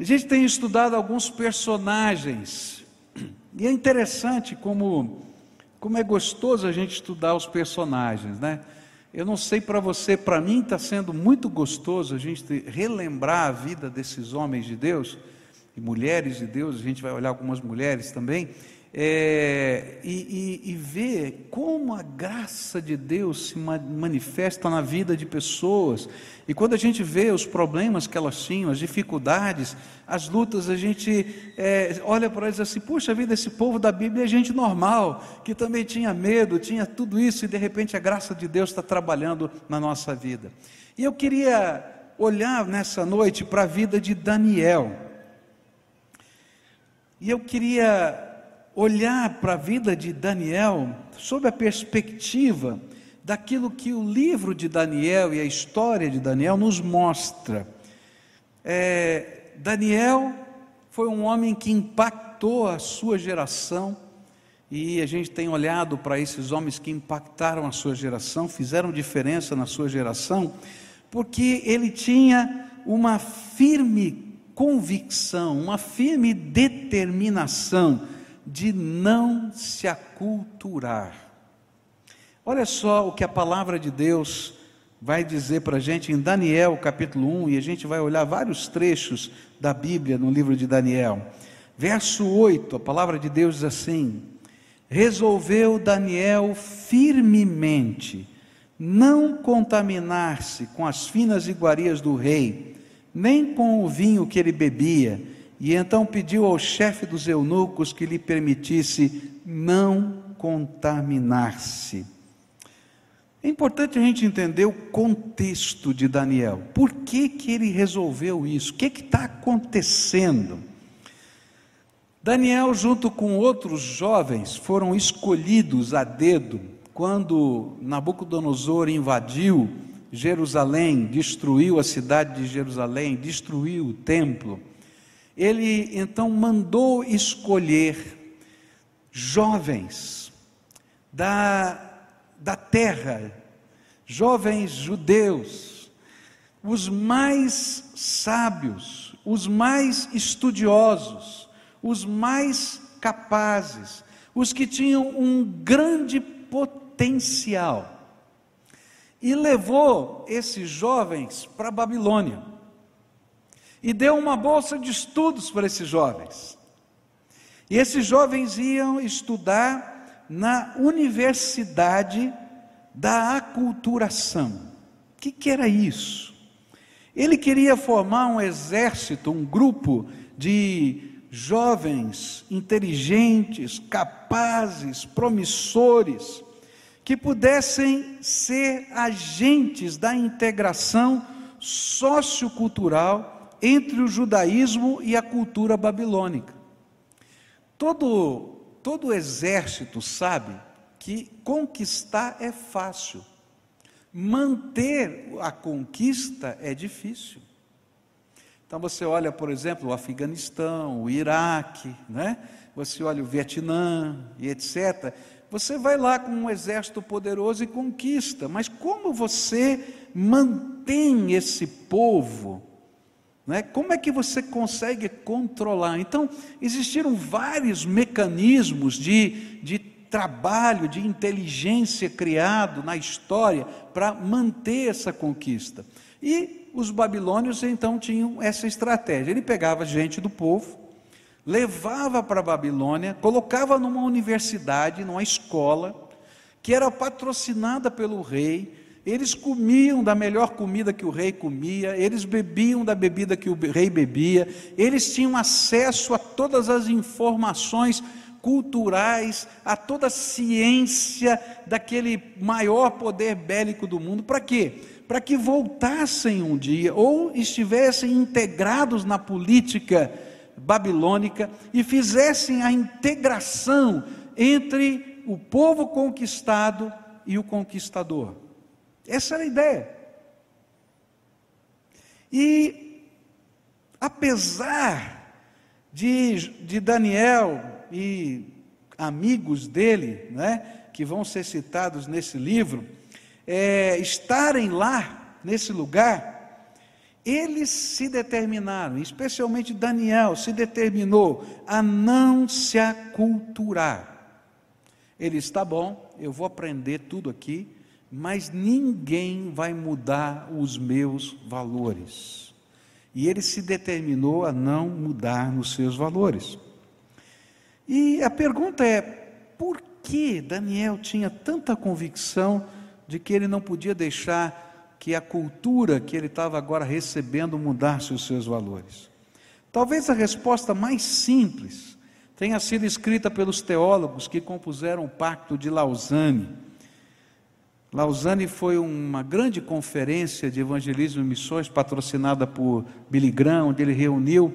A gente tem estudado alguns personagens, e é interessante como, como é gostoso a gente estudar os personagens, né? Eu não sei para você, para mim está sendo muito gostoso a gente relembrar a vida desses homens de Deus e mulheres de Deus, a gente vai olhar algumas mulheres também, é, e, e, e, ver como a graça de Deus se manifesta na vida de pessoas. E quando a gente vê os problemas que elas tinham, as dificuldades, as lutas, a gente é, olha para eles assim: puxa vida, esse povo da Bíblia é gente normal, que também tinha medo, tinha tudo isso, e de repente a graça de Deus está trabalhando na nossa vida. E eu queria olhar nessa noite para a vida de Daniel. E eu queria olhar para a vida de Daniel sob a perspectiva daquilo que o livro de Daniel e a história de Daniel nos mostra. É, Daniel foi um homem que impactou a sua geração, e a gente tem olhado para esses homens que impactaram a sua geração, fizeram diferença na sua geração, porque ele tinha uma firme convicção, uma firme determinação de não se aculturar. Olha só o que a palavra de Deus vai dizer para a gente em Daniel capítulo 1, e a gente vai olhar vários trechos da Bíblia no livro de Daniel. Verso 8, a palavra de Deus diz assim: Resolveu Daniel firmemente não contaminar-se com as finas iguarias do rei, nem com o vinho que ele bebia, e então pediu ao chefe dos eunucos que lhe permitisse não contaminar-se. É importante a gente entender o contexto de Daniel. Por que, que ele resolveu isso? O que está acontecendo? Daniel, junto com outros jovens, foram escolhidos a dedo quando Nabucodonosor invadiu Jerusalém, destruiu a cidade de Jerusalém, destruiu o templo ele então mandou escolher jovens da, da terra, jovens judeus, os mais sábios, os mais estudiosos, os mais capazes, os que tinham um grande potencial. E levou esses jovens para a Babilônia e deu uma bolsa de estudos para esses jovens. E esses jovens iam estudar na Universidade da Aculturação. O que, que era isso? Ele queria formar um exército, um grupo de jovens inteligentes, capazes, promissores, que pudessem ser agentes da integração sociocultural entre o judaísmo e a cultura babilônica. Todo, todo exército sabe que conquistar é fácil, manter a conquista é difícil. Então você olha, por exemplo, o Afeganistão, o Iraque, né? você olha o Vietnã e etc. Você vai lá com um exército poderoso e conquista, mas como você mantém esse povo né? Como é que você consegue controlar? Então, existiram vários mecanismos de, de trabalho, de inteligência criado na história para manter essa conquista. E os babilônios então tinham essa estratégia. Ele pegava gente do povo, levava para a Babilônia, colocava numa universidade, numa escola, que era patrocinada pelo rei, eles comiam da melhor comida que o rei comia, eles bebiam da bebida que o rei bebia, eles tinham acesso a todas as informações culturais, a toda a ciência daquele maior poder bélico do mundo. Para quê? Para que voltassem um dia ou estivessem integrados na política babilônica e fizessem a integração entre o povo conquistado e o conquistador. Essa era a ideia. E, apesar de, de Daniel e amigos dele, né, que vão ser citados nesse livro, é, estarem lá, nesse lugar, eles se determinaram, especialmente Daniel, se determinou a não se aculturar. Ele está bom, eu vou aprender tudo aqui, mas ninguém vai mudar os meus valores. E ele se determinou a não mudar nos seus valores. E a pergunta é: por que Daniel tinha tanta convicção de que ele não podia deixar que a cultura que ele estava agora recebendo mudasse os seus valores? Talvez a resposta mais simples tenha sido escrita pelos teólogos que compuseram o Pacto de Lausanne. Lausanne foi uma grande conferência de evangelismo e missões patrocinada por Billy Graham, onde ele reuniu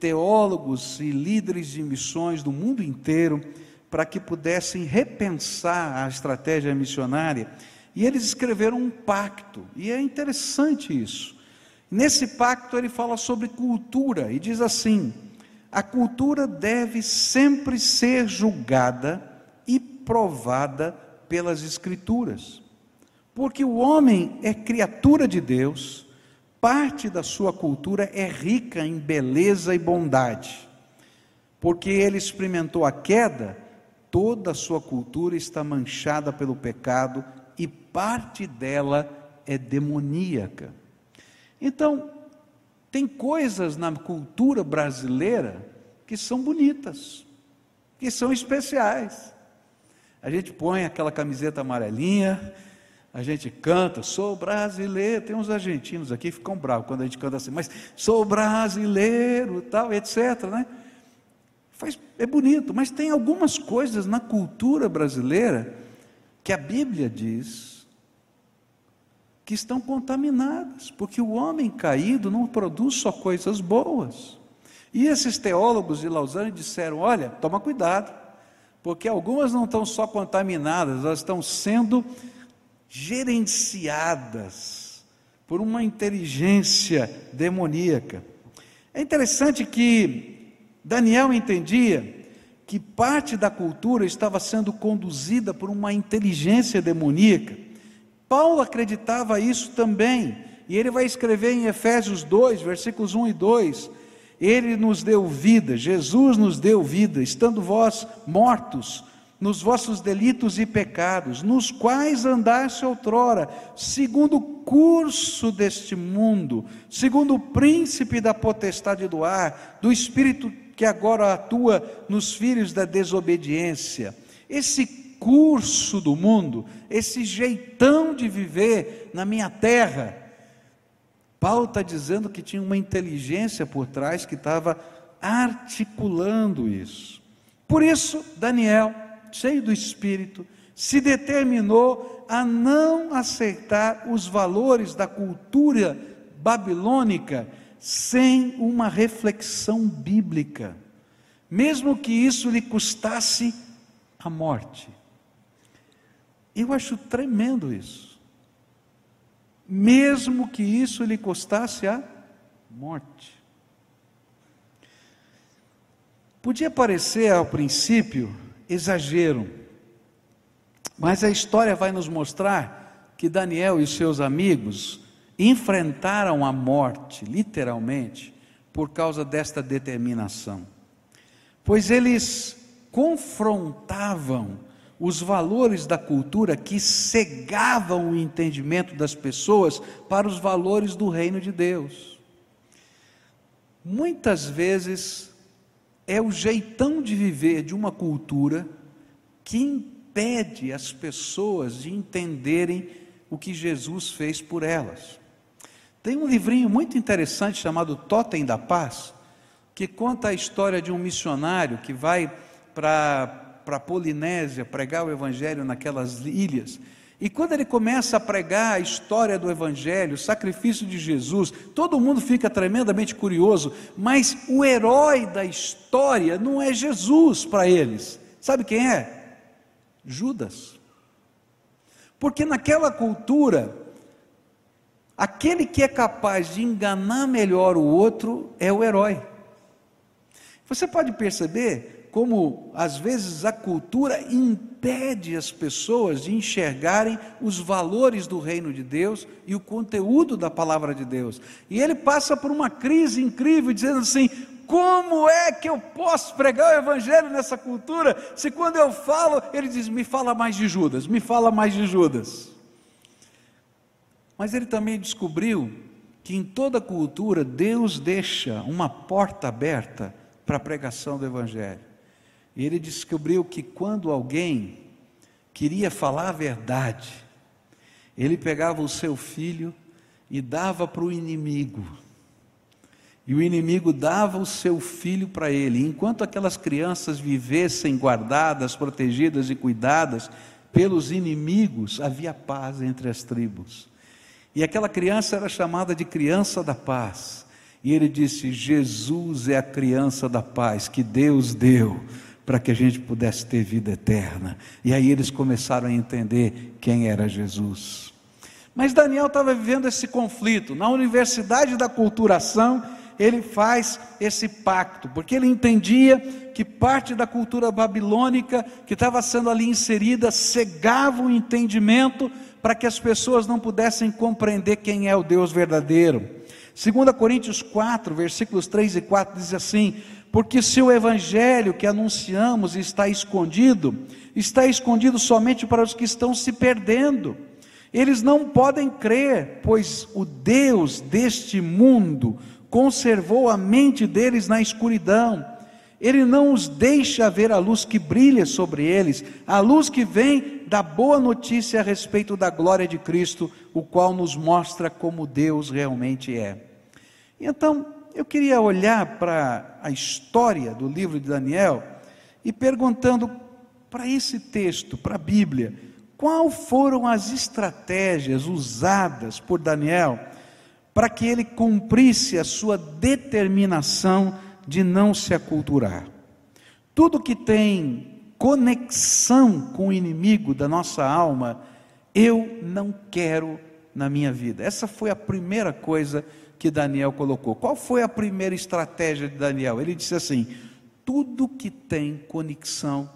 teólogos e líderes de missões do mundo inteiro para que pudessem repensar a estratégia missionária e eles escreveram um pacto, e é interessante isso. Nesse pacto ele fala sobre cultura e diz assim: a cultura deve sempre ser julgada e provada pelas Escrituras, porque o homem é criatura de Deus, parte da sua cultura é rica em beleza e bondade, porque ele experimentou a queda, toda a sua cultura está manchada pelo pecado e parte dela é demoníaca. Então, tem coisas na cultura brasileira que são bonitas, que são especiais. A gente põe aquela camiseta amarelinha, a gente canta, sou brasileiro. Tem uns argentinos aqui que ficam bravos quando a gente canta assim, mas sou brasileiro, tal, etc. Né? Faz, é bonito, mas tem algumas coisas na cultura brasileira que a Bíblia diz que estão contaminadas, porque o homem caído não produz só coisas boas. E esses teólogos de Lausanne disseram: olha, toma cuidado, porque algumas não estão só contaminadas, elas estão sendo gerenciadas por uma inteligência demoníaca. É interessante que Daniel entendia que parte da cultura estava sendo conduzida por uma inteligência demoníaca. Paulo acreditava isso também, e ele vai escrever em Efésios 2, versículos 1 e 2: Ele nos deu vida, Jesus nos deu vida, estando vós mortos nos vossos delitos e pecados, nos quais andaste outrora, segundo o curso deste mundo, segundo o príncipe da potestade do ar, do espírito que agora atua nos filhos da desobediência. Esse curso do mundo, esse jeitão de viver na minha terra. Paulo está dizendo que tinha uma inteligência por trás que estava articulando isso. Por isso, Daniel, cheio do Espírito, se determinou a não aceitar os valores da cultura babilônica sem uma reflexão bíblica, mesmo que isso lhe custasse a morte. Eu acho tremendo isso. Mesmo que isso lhe custasse a morte. Podia parecer ao princípio exagero, mas a história vai nos mostrar que Daniel e seus amigos enfrentaram a morte, literalmente, por causa desta determinação. Pois eles confrontavam os valores da cultura que cegavam o entendimento das pessoas para os valores do reino de Deus. Muitas vezes é o jeitão de viver de uma cultura que impede as pessoas de entenderem o que Jesus fez por elas. Tem um livrinho muito interessante chamado Totem da Paz, que conta a história de um missionário que vai para a Polinésia pregar o Evangelho naquelas ilhas. E quando ele começa a pregar a história do Evangelho, o sacrifício de Jesus, todo mundo fica tremendamente curioso, mas o herói da história não é Jesus para eles. Sabe quem é? Judas. Porque naquela cultura, Aquele que é capaz de enganar melhor o outro é o herói. Você pode perceber como às vezes a cultura impede as pessoas de enxergarem os valores do reino de Deus e o conteúdo da palavra de Deus. E ele passa por uma crise incrível, dizendo assim: como é que eu posso pregar o evangelho nessa cultura? Se quando eu falo, ele diz: me fala mais de Judas, me fala mais de Judas. Mas ele também descobriu que em toda cultura Deus deixa uma porta aberta para a pregação do Evangelho. E ele descobriu que quando alguém queria falar a verdade, ele pegava o seu filho e dava para o inimigo. E o inimigo dava o seu filho para ele. Enquanto aquelas crianças vivessem guardadas, protegidas e cuidadas pelos inimigos, havia paz entre as tribos. E aquela criança era chamada de criança da paz. E ele disse: Jesus é a criança da paz que Deus deu para que a gente pudesse ter vida eterna. E aí eles começaram a entender quem era Jesus. Mas Daniel estava vivendo esse conflito. Na Universidade da Culturação, ele faz esse pacto, porque ele entendia que parte da cultura babilônica que estava sendo ali inserida cegava o entendimento para que as pessoas não pudessem compreender quem é o Deus verdadeiro. 2 Coríntios 4, versículos 3 e 4 diz assim: Porque se o evangelho que anunciamos está escondido, está escondido somente para os que estão se perdendo. Eles não podem crer, pois o Deus deste mundo conservou a mente deles na escuridão ele não os deixa ver a luz que brilha sobre eles, a luz que vem da boa notícia a respeito da glória de Cristo, o qual nos mostra como Deus realmente é. Então, eu queria olhar para a história do livro de Daniel e perguntando para esse texto, para a Bíblia, quais foram as estratégias usadas por Daniel para que ele cumprisse a sua determinação de não se aculturar. Tudo que tem conexão com o inimigo da nossa alma, eu não quero na minha vida. Essa foi a primeira coisa que Daniel colocou. Qual foi a primeira estratégia de Daniel? Ele disse assim: tudo que tem conexão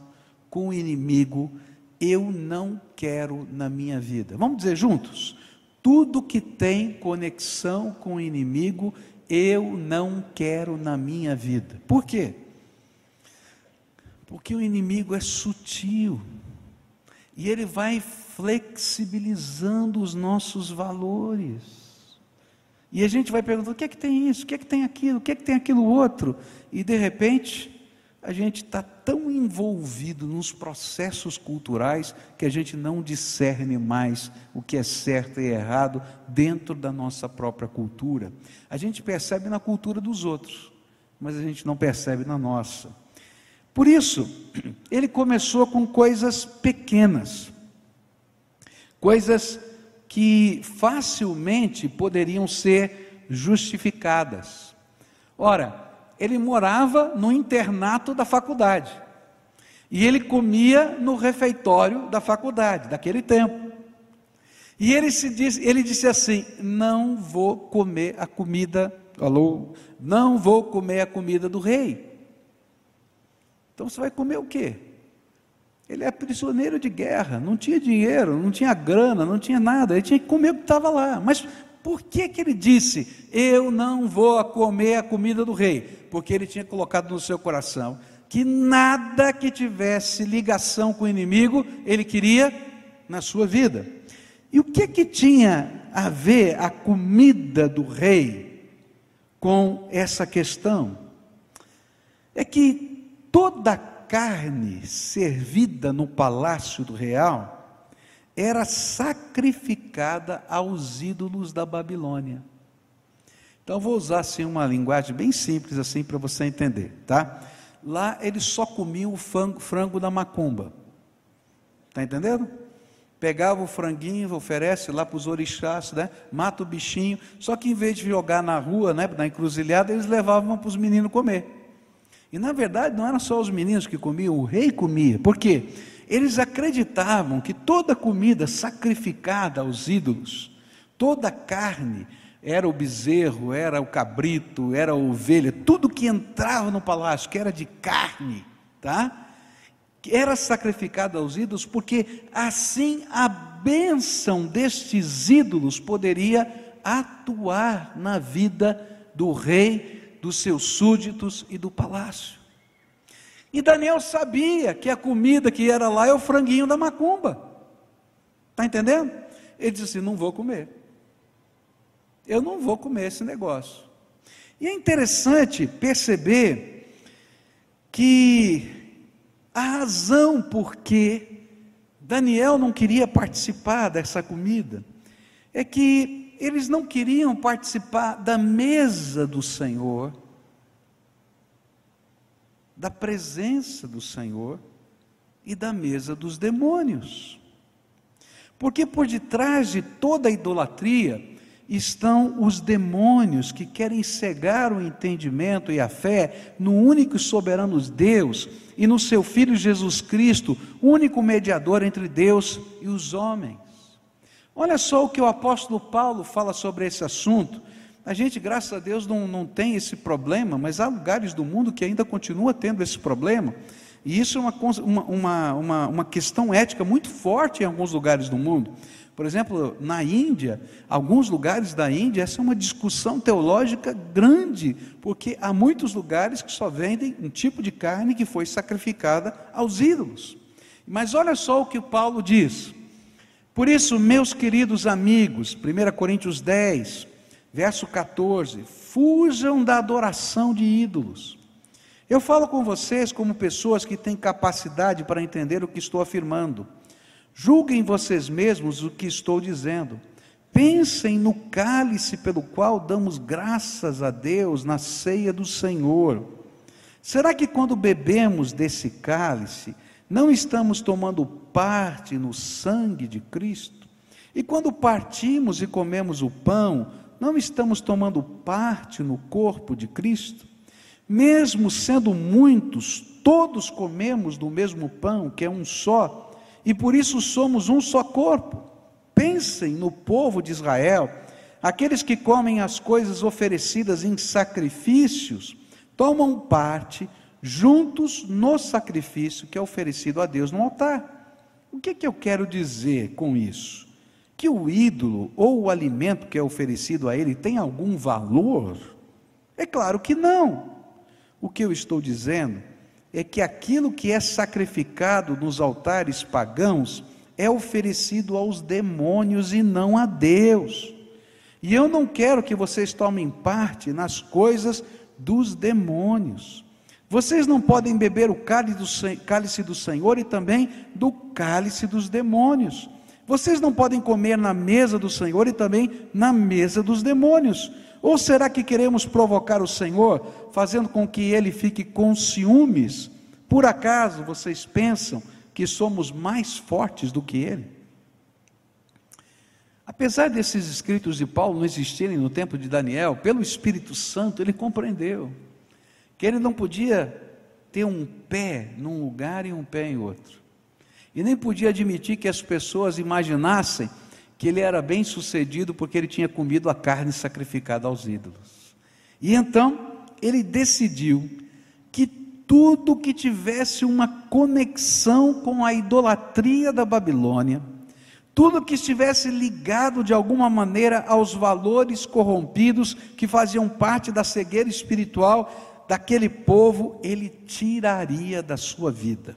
com o inimigo, eu não quero na minha vida. Vamos dizer juntos? Tudo que tem conexão com o inimigo, eu não quero na minha vida. Por quê? Porque o inimigo é sutil e ele vai flexibilizando os nossos valores. E a gente vai perguntando: o que é que tem isso? O que é que tem aquilo? O que é que tem aquilo outro? E de repente, a gente está tão envolvido nos processos culturais que a gente não discerne mais o que é certo e errado dentro da nossa própria cultura. A gente percebe na cultura dos outros, mas a gente não percebe na nossa. Por isso, ele começou com coisas pequenas, coisas que facilmente poderiam ser justificadas. Ora, ele morava no internato da faculdade. E ele comia no refeitório da faculdade, daquele tempo. E ele, se disse, ele disse assim: Não vou comer a comida, alô, não vou comer a comida do rei. Então você vai comer o quê? Ele é prisioneiro de guerra, não tinha dinheiro, não tinha grana, não tinha nada, ele tinha que comer o que estava lá. Mas por que, que ele disse: Eu não vou comer a comida do rei? porque ele tinha colocado no seu coração que nada que tivesse ligação com o inimigo ele queria na sua vida. E o que que tinha a ver a comida do rei com essa questão? É que toda carne servida no palácio do real era sacrificada aos ídolos da Babilônia. Então vou usar assim uma linguagem bem simples assim para você entender, tá? Lá eles só comiam o frango, frango da macumba. Tá entendendo? Pegava o franguinho, oferece lá para os orixás, né? Mata o bichinho. Só que em vez de jogar na rua, né, na encruzilhada, eles levavam para os meninos comer. E na verdade não eram só os meninos que comiam, o rei comia. Por quê? Eles acreditavam que toda comida sacrificada aos ídolos, toda carne, era o bezerro, era o cabrito, era a ovelha, tudo que entrava no palácio, que era de carne, tá? Era sacrificado aos ídolos porque assim a bênção destes ídolos poderia atuar na vida do rei, dos seus súditos e do palácio. E Daniel sabia que a comida que era lá é o franguinho da macumba. Está entendendo? Ele disse assim: não vou comer. Eu não vou comer esse negócio. E é interessante perceber que a razão por que Daniel não queria participar dessa comida é que eles não queriam participar da mesa do Senhor, da presença do Senhor e da mesa dos demônios. Porque por detrás de toda a idolatria, estão os demônios que querem cegar o entendimento e a fé no único e soberano Deus e no seu Filho Jesus Cristo, único mediador entre Deus e os homens. Olha só o que o apóstolo Paulo fala sobre esse assunto. A gente, graças a Deus, não, não tem esse problema, mas há lugares do mundo que ainda continua tendo esse problema. E isso é uma, uma, uma, uma questão ética muito forte em alguns lugares do mundo. Por exemplo, na Índia, alguns lugares da Índia, essa é uma discussão teológica grande, porque há muitos lugares que só vendem um tipo de carne que foi sacrificada aos ídolos. Mas olha só o que o Paulo diz. Por isso, meus queridos amigos, 1 Coríntios 10, verso 14: fujam da adoração de ídolos. Eu falo com vocês como pessoas que têm capacidade para entender o que estou afirmando. Julguem vocês mesmos o que estou dizendo. Pensem no cálice pelo qual damos graças a Deus na ceia do Senhor. Será que quando bebemos desse cálice, não estamos tomando parte no sangue de Cristo? E quando partimos e comemos o pão, não estamos tomando parte no corpo de Cristo? Mesmo sendo muitos, todos comemos do mesmo pão, que é um só e por isso somos um só corpo. Pensem no povo de Israel, aqueles que comem as coisas oferecidas em sacrifícios, tomam parte juntos no sacrifício que é oferecido a Deus no altar. O que, que eu quero dizer com isso? Que o ídolo ou o alimento que é oferecido a ele tem algum valor? É claro que não. O que eu estou dizendo é que aquilo que é sacrificado nos altares pagãos é oferecido aos demônios e não a Deus. E eu não quero que vocês tomem parte nas coisas dos demônios. Vocês não podem beber o cálice do Senhor e também do cálice dos demônios. Vocês não podem comer na mesa do Senhor e também na mesa dos demônios. Ou será que queremos provocar o Senhor, fazendo com que ele fique com ciúmes? Por acaso vocês pensam que somos mais fortes do que ele? Apesar desses escritos de Paulo não existirem no tempo de Daniel, pelo Espírito Santo ele compreendeu que ele não podia ter um pé num lugar e um pé em outro. E nem podia admitir que as pessoas imaginassem que ele era bem sucedido porque ele tinha comido a carne sacrificada aos ídolos. E então ele decidiu que tudo que tivesse uma conexão com a idolatria da Babilônia, tudo que estivesse ligado de alguma maneira aos valores corrompidos que faziam parte da cegueira espiritual daquele povo, ele tiraria da sua vida.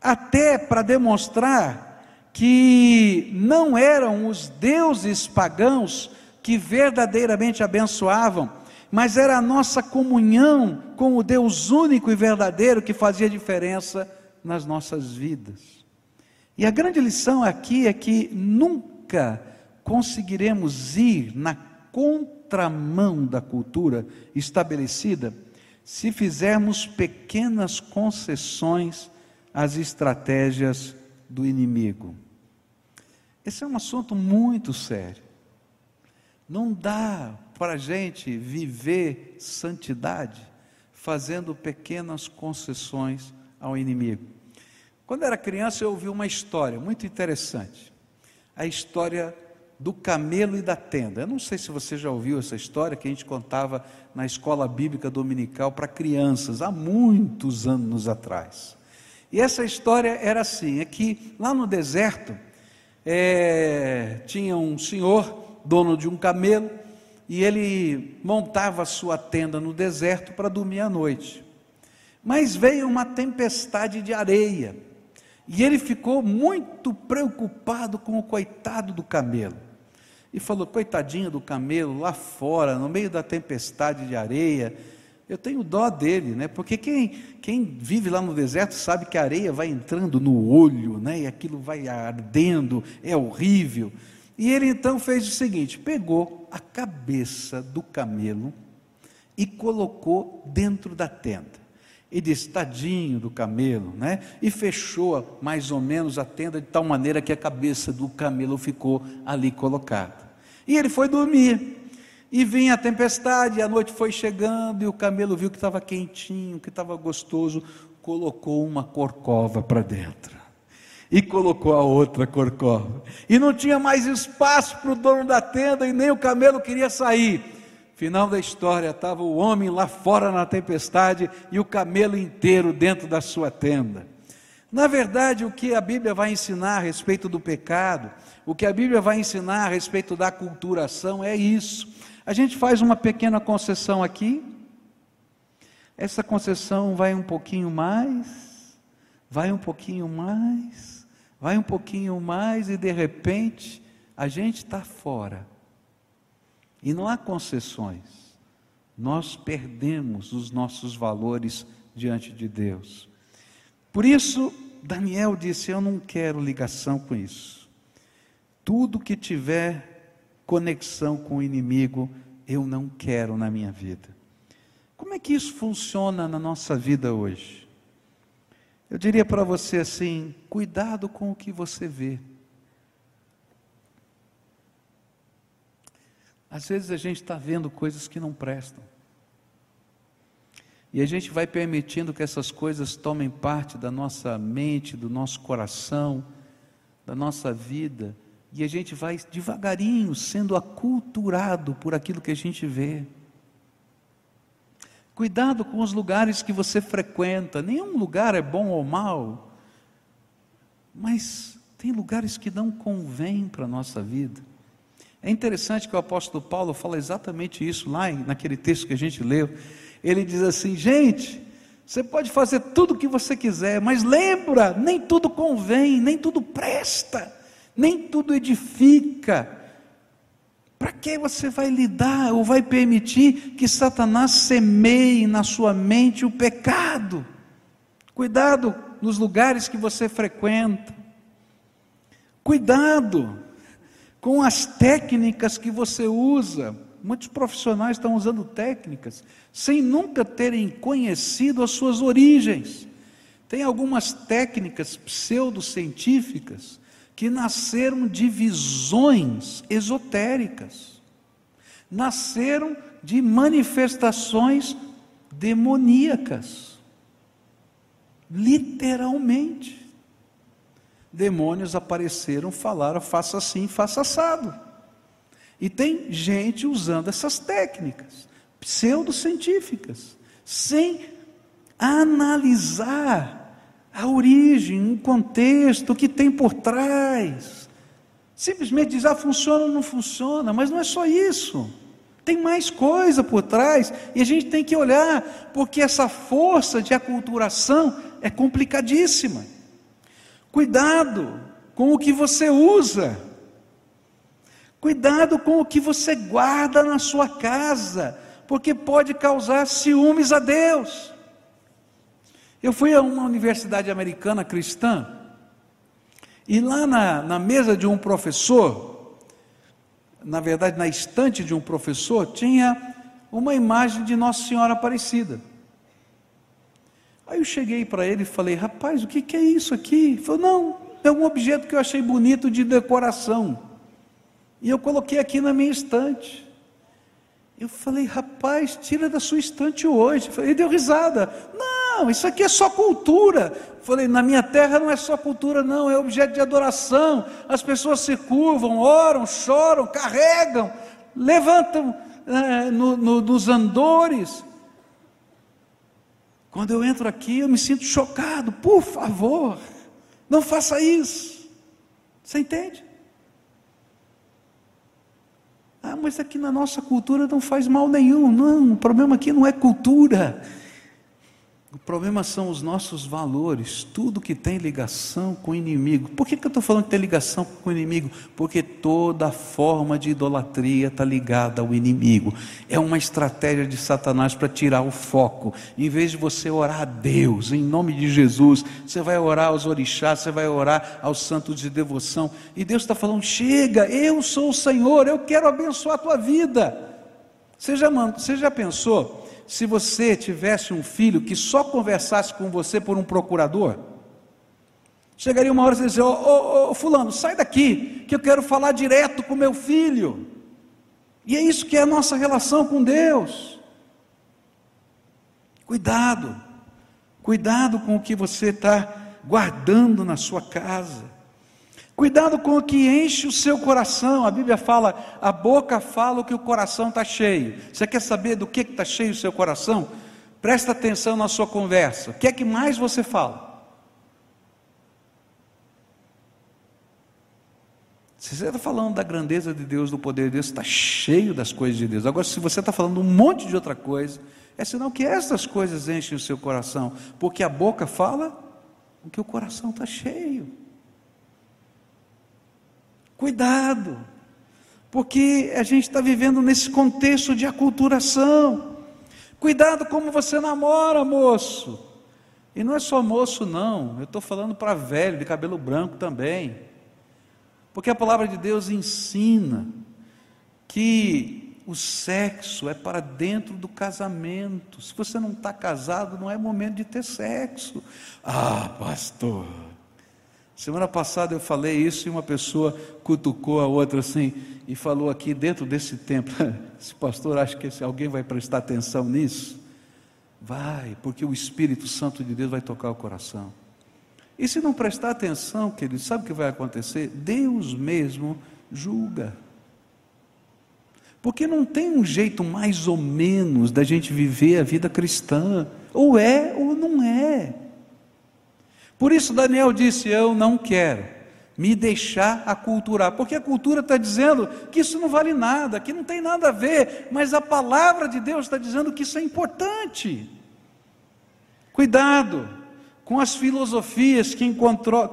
Até para demonstrar que não eram os deuses pagãos que verdadeiramente abençoavam, mas era a nossa comunhão com o Deus único e verdadeiro que fazia diferença nas nossas vidas. E a grande lição aqui é que nunca conseguiremos ir na contramão da cultura estabelecida se fizermos pequenas concessões às estratégias do inimigo. Esse é um assunto muito sério. Não dá para a gente viver santidade fazendo pequenas concessões ao inimigo. Quando era criança, eu ouvi uma história muito interessante. A história do camelo e da tenda. Eu não sei se você já ouviu essa história que a gente contava na escola bíblica dominical para crianças há muitos anos atrás. E essa história era assim: é que lá no deserto é, tinha um senhor, dono de um camelo, e ele montava sua tenda no deserto para dormir à noite. Mas veio uma tempestade de areia, e ele ficou muito preocupado com o coitado do camelo e falou: coitadinho do camelo lá fora, no meio da tempestade de areia. Eu tenho dó dele, né? Porque quem, quem vive lá no deserto sabe que a areia vai entrando no olho, né? E aquilo vai ardendo, é horrível. E ele então fez o seguinte: pegou a cabeça do camelo e colocou dentro da tenda. E disse, tadinho do camelo, né? E fechou mais ou menos a tenda de tal maneira que a cabeça do camelo ficou ali colocada. E ele foi dormir. E vinha a tempestade, a noite foi chegando, e o camelo viu que estava quentinho, que estava gostoso, colocou uma corcova para dentro. E colocou a outra corcova. E não tinha mais espaço para o dono da tenda, e nem o camelo queria sair. Final da história, estava o homem lá fora na tempestade e o camelo inteiro dentro da sua tenda. Na verdade, o que a Bíblia vai ensinar a respeito do pecado, o que a Bíblia vai ensinar a respeito da culturação é isso. A gente faz uma pequena concessão aqui, essa concessão vai um pouquinho mais, vai um pouquinho mais, vai um pouquinho mais, e de repente a gente está fora e não há concessões. Nós perdemos os nossos valores diante de Deus. Por isso, Daniel disse: Eu não quero ligação com isso. Tudo que tiver conexão com o inimigo, eu não quero na minha vida. Como é que isso funciona na nossa vida hoje? Eu diria para você assim: cuidado com o que você vê. Às vezes a gente está vendo coisas que não prestam. E a gente vai permitindo que essas coisas tomem parte da nossa mente, do nosso coração, da nossa vida, e a gente vai devagarinho sendo aculturado por aquilo que a gente vê. Cuidado com os lugares que você frequenta, nenhum lugar é bom ou mal, mas tem lugares que não convêm para a nossa vida. É interessante que o apóstolo Paulo fala exatamente isso lá naquele texto que a gente leu. Ele diz assim: gente, você pode fazer tudo o que você quiser, mas lembra, nem tudo convém, nem tudo presta, nem tudo edifica. Para que você vai lidar ou vai permitir que Satanás semeie na sua mente o pecado? Cuidado nos lugares que você frequenta. Cuidado com as técnicas que você usa. Muitos profissionais estão usando técnicas sem nunca terem conhecido as suas origens. Tem algumas técnicas pseudocientíficas que nasceram de visões esotéricas, nasceram de manifestações demoníacas, literalmente demônios apareceram, falaram: faça assim, faça assado. E tem gente usando essas técnicas pseudocientíficas, sem analisar a origem, o contexto, o que tem por trás. Simplesmente dizer, ah, funciona ou não funciona, mas não é só isso. Tem mais coisa por trás, e a gente tem que olhar, porque essa força de aculturação é complicadíssima. Cuidado com o que você usa. Cuidado com o que você guarda na sua casa, porque pode causar ciúmes a Deus. Eu fui a uma universidade americana cristã, e lá na, na mesa de um professor, na verdade na estante de um professor, tinha uma imagem de Nossa Senhora Aparecida. Aí eu cheguei para ele e falei: Rapaz, o que, que é isso aqui? Ele falou: Não, é um objeto que eu achei bonito de decoração. E eu coloquei aqui na minha estante. Eu falei: Rapaz, tira da sua estante hoje. Ele deu risada: Não, isso aqui é só cultura. Falei, na minha terra não é só cultura, não, é objeto de adoração. As pessoas se curvam, oram, choram, carregam, levantam é, no, no, nos andores. Quando eu entro aqui, eu me sinto chocado. Por favor, não faça isso. Você entende? Ah, mas aqui na nossa cultura não faz mal nenhum. Não, o problema aqui não é cultura. O problema são os nossos valores, tudo que tem ligação com o inimigo. Por que, que eu estou falando que tem ligação com o inimigo? Porque toda forma de idolatria está ligada ao inimigo. É uma estratégia de Satanás para tirar o foco. Em vez de você orar a Deus, em nome de Jesus, você vai orar aos orixás, você vai orar aos santos de devoção. E Deus está falando: chega, eu sou o Senhor, eu quero abençoar a tua vida. Você já, você já pensou? Se você tivesse um filho que só conversasse com você por um procurador? Chegaria uma hora e você dizer, ô, ô, ô, fulano, sai daqui, que eu quero falar direto com meu filho. E é isso que é a nossa relação com Deus. Cuidado, cuidado com o que você está guardando na sua casa. Cuidado com o que enche o seu coração. A Bíblia fala, a boca fala o que o coração está cheio. Você quer saber do que está cheio o seu coração? Presta atenção na sua conversa. O que é que mais você fala? Se você está falando da grandeza de Deus, do poder de Deus, está cheio das coisas de Deus. Agora, se você está falando um monte de outra coisa, é sinal que essas coisas enchem o seu coração, porque a boca fala o que o coração está cheio. Cuidado, porque a gente está vivendo nesse contexto de aculturação. Cuidado como você namora, moço. E não é só moço, não, eu estou falando para velho, de cabelo branco também. Porque a palavra de Deus ensina que o sexo é para dentro do casamento. Se você não está casado, não é momento de ter sexo. Ah, pastor. Semana passada eu falei isso e uma pessoa cutucou a outra assim e falou aqui dentro desse templo: esse pastor acha que se alguém vai prestar atenção nisso? Vai, porque o Espírito Santo de Deus vai tocar o coração. E se não prestar atenção, querido, sabe o que vai acontecer? Deus mesmo julga. Porque não tem um jeito mais ou menos da gente viver a vida cristã. Ou é ou não é. Por isso Daniel disse: Eu não quero me deixar aculturar, porque a cultura está dizendo que isso não vale nada, que não tem nada a ver, mas a palavra de Deus está dizendo que isso é importante. Cuidado com as filosofias que,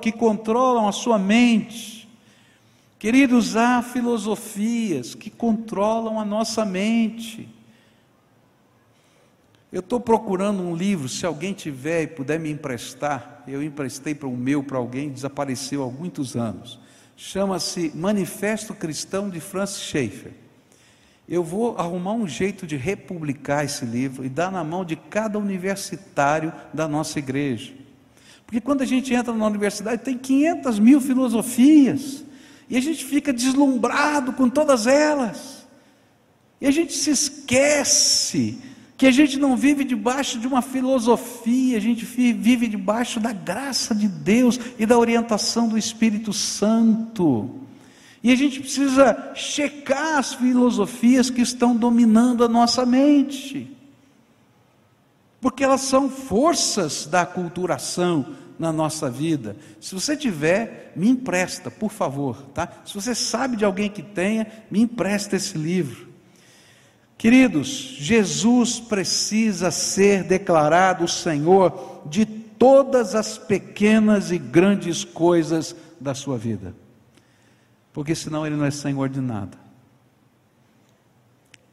que controlam a sua mente. Queridos, há filosofias que controlam a nossa mente. Eu estou procurando um livro, se alguém tiver e puder me emprestar, eu emprestei para o meu para alguém, desapareceu há muitos anos. Chama-se Manifesto Cristão de Francis Schaeffer. Eu vou arrumar um jeito de republicar esse livro e dar na mão de cada universitário da nossa igreja. Porque quando a gente entra na universidade, tem 500 mil filosofias, e a gente fica deslumbrado com todas elas, e a gente se esquece que a gente não vive debaixo de uma filosofia, a gente vive debaixo da graça de Deus e da orientação do Espírito Santo. E a gente precisa checar as filosofias que estão dominando a nossa mente, porque elas são forças da aculturação na nossa vida. Se você tiver, me empresta, por favor, tá? Se você sabe de alguém que tenha, me empresta esse livro. Queridos, Jesus precisa ser declarado Senhor de todas as pequenas e grandes coisas da sua vida, porque senão Ele não é Senhor de nada.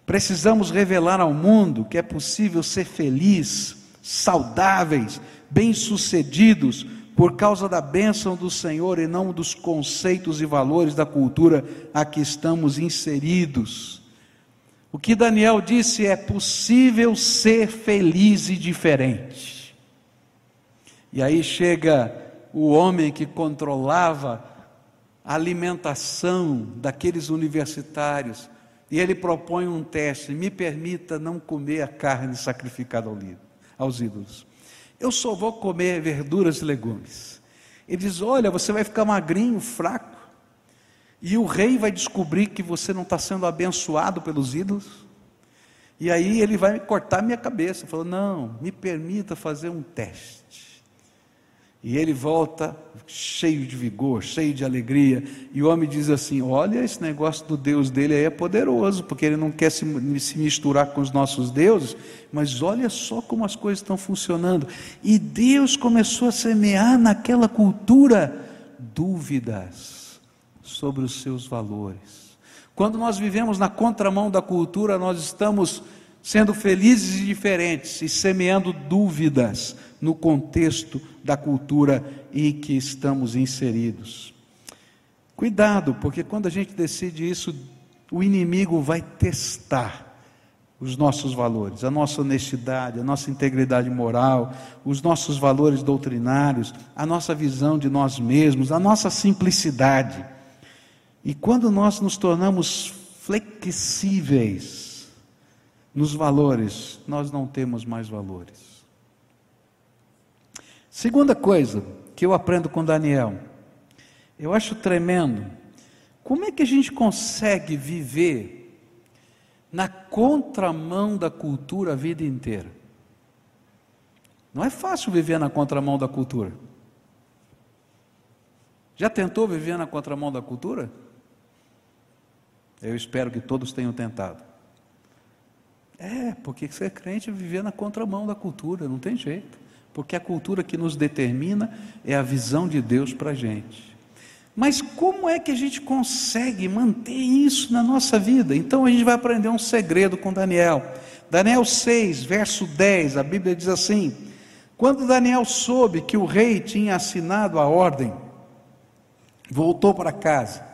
Precisamos revelar ao mundo que é possível ser feliz, saudáveis, bem-sucedidos, por causa da bênção do Senhor e não dos conceitos e valores da cultura a que estamos inseridos. O que Daniel disse é possível ser feliz e diferente. E aí chega o homem que controlava a alimentação daqueles universitários, e ele propõe um teste: me permita não comer a carne sacrificada aos ídolos. Eu só vou comer verduras e legumes. Ele diz: Olha, você vai ficar magrinho, fraco. E o rei vai descobrir que você não está sendo abençoado pelos ídolos. E aí ele vai cortar minha cabeça. Falou: Não, me permita fazer um teste. E ele volta cheio de vigor, cheio de alegria. E o homem diz assim: Olha, esse negócio do Deus dele aí é poderoso, porque ele não quer se, se misturar com os nossos deuses, mas olha só como as coisas estão funcionando. E Deus começou a semear naquela cultura dúvidas sobre os seus valores. Quando nós vivemos na contramão da cultura, nós estamos sendo felizes e diferentes e semeando dúvidas no contexto da cultura em que estamos inseridos. Cuidado, porque quando a gente decide isso, o inimigo vai testar os nossos valores, a nossa honestidade, a nossa integridade moral, os nossos valores doutrinários, a nossa visão de nós mesmos, a nossa simplicidade. E quando nós nos tornamos flexíveis, nos valores, nós não temos mais valores. Segunda coisa que eu aprendo com Daniel, eu acho tremendo, como é que a gente consegue viver na contramão da cultura a vida inteira? Não é fácil viver na contramão da cultura. Já tentou viver na contramão da cultura? Eu espero que todos tenham tentado. É, porque ser crente é viver na contramão da cultura, não tem jeito. Porque a cultura que nos determina é a visão de Deus para a gente. Mas como é que a gente consegue manter isso na nossa vida? Então a gente vai aprender um segredo com Daniel. Daniel 6, verso 10, a Bíblia diz assim: Quando Daniel soube que o rei tinha assinado a ordem, voltou para casa.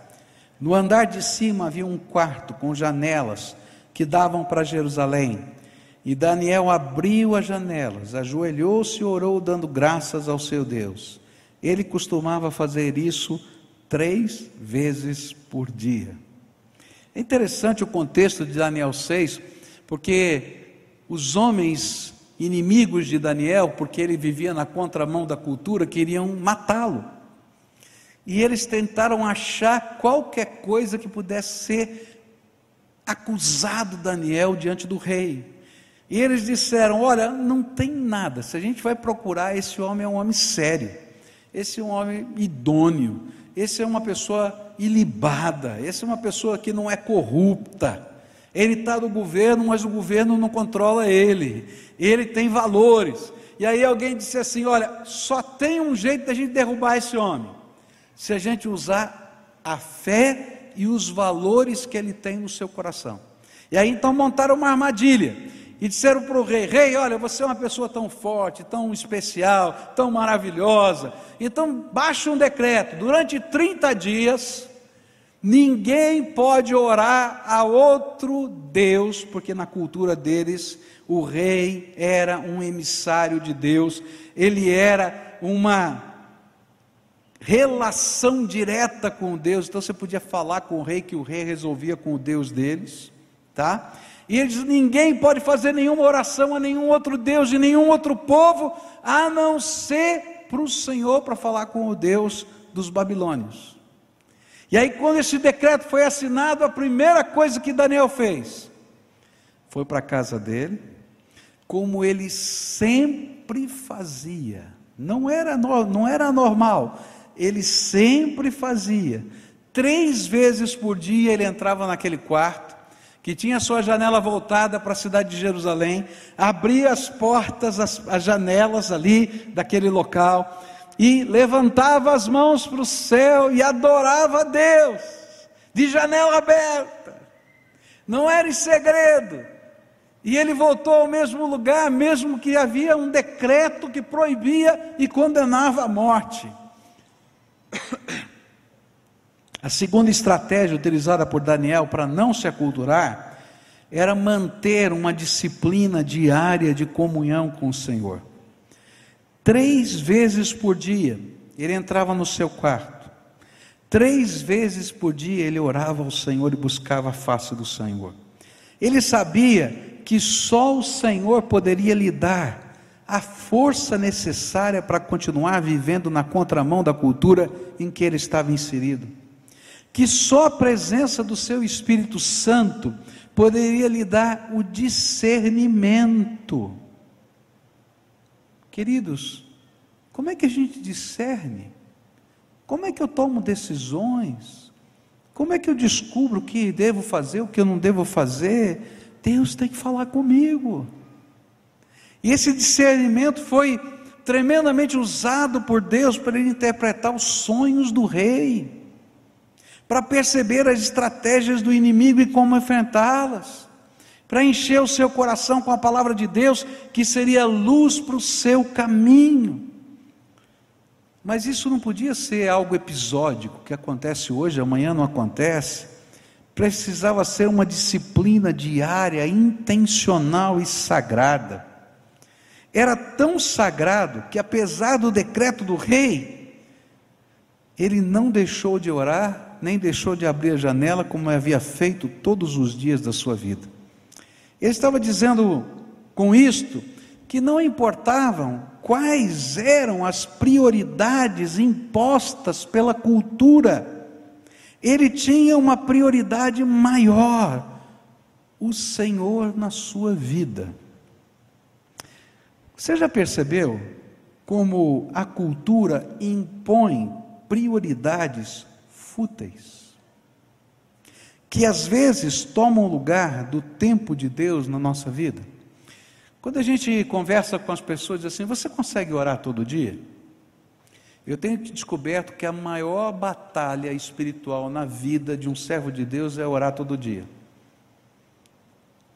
No andar de cima havia um quarto com janelas que davam para Jerusalém. E Daniel abriu as janelas, ajoelhou-se e orou, dando graças ao seu Deus. Ele costumava fazer isso três vezes por dia. É interessante o contexto de Daniel 6, porque os homens inimigos de Daniel, porque ele vivia na contramão da cultura, queriam matá-lo. E eles tentaram achar qualquer coisa que pudesse ser acusado Daniel diante do rei. E eles disseram: Olha, não tem nada, se a gente vai procurar, esse homem é um homem sério, esse é um homem idôneo, esse é uma pessoa ilibada, esse é uma pessoa que não é corrupta. Ele está do governo, mas o governo não controla ele, ele tem valores. E aí alguém disse assim: Olha, só tem um jeito da gente derrubar esse homem, se a gente usar a fé e os valores que ele tem no seu coração. E aí então montaram uma armadilha e disseram para o rei: Rei, olha, você é uma pessoa tão forte, tão especial, tão maravilhosa. Então, baixa um decreto: durante 30 dias, ninguém pode orar a outro Deus, porque na cultura deles, o rei era um emissário de Deus, ele era uma relação direta com Deus. Então você podia falar com o rei que o rei resolvia com o Deus deles, tá? E ele diz: ninguém pode fazer nenhuma oração a nenhum outro Deus e nenhum outro povo, a não ser para o Senhor para falar com o Deus dos babilônios. E aí, quando esse decreto foi assinado, a primeira coisa que Daniel fez foi para a casa dele, como ele sempre fazia. Não era, não era normal ele sempre fazia. Três vezes por dia ele entrava naquele quarto, que tinha sua janela voltada para a cidade de Jerusalém, abria as portas, as, as janelas ali daquele local, e levantava as mãos para o céu e adorava a Deus, de janela aberta, não era em segredo. E ele voltou ao mesmo lugar, mesmo que havia um decreto que proibia e condenava a morte. A segunda estratégia utilizada por Daniel para não se aculturar era manter uma disciplina diária de comunhão com o Senhor. Três vezes por dia ele entrava no seu quarto. Três vezes por dia ele orava ao Senhor e buscava a face do Senhor. Ele sabia que só o Senhor poderia lhe dar a força necessária para continuar vivendo na contramão da cultura em que ele estava inserido. Que só a presença do seu Espírito Santo poderia lhe dar o discernimento. Queridos, como é que a gente discerne? Como é que eu tomo decisões? Como é que eu descubro o que devo fazer, o que eu não devo fazer? Deus tem que falar comigo. E esse discernimento foi tremendamente usado por Deus para ele interpretar os sonhos do rei, para perceber as estratégias do inimigo e como enfrentá-las, para encher o seu coração com a palavra de Deus, que seria luz para o seu caminho. Mas isso não podia ser algo episódico, que acontece hoje, amanhã não acontece. Precisava ser uma disciplina diária, intencional e sagrada era tão sagrado que, apesar do decreto do rei, ele não deixou de orar, nem deixou de abrir a janela, como havia feito todos os dias da sua vida. Ele estava dizendo com isto que não importavam quais eram as prioridades impostas pela cultura, ele tinha uma prioridade maior: o Senhor na sua vida. Você já percebeu como a cultura impõe prioridades fúteis? Que às vezes tomam lugar do tempo de Deus na nossa vida? Quando a gente conversa com as pessoas, assim: Você consegue orar todo dia? Eu tenho descoberto que a maior batalha espiritual na vida de um servo de Deus é orar todo dia.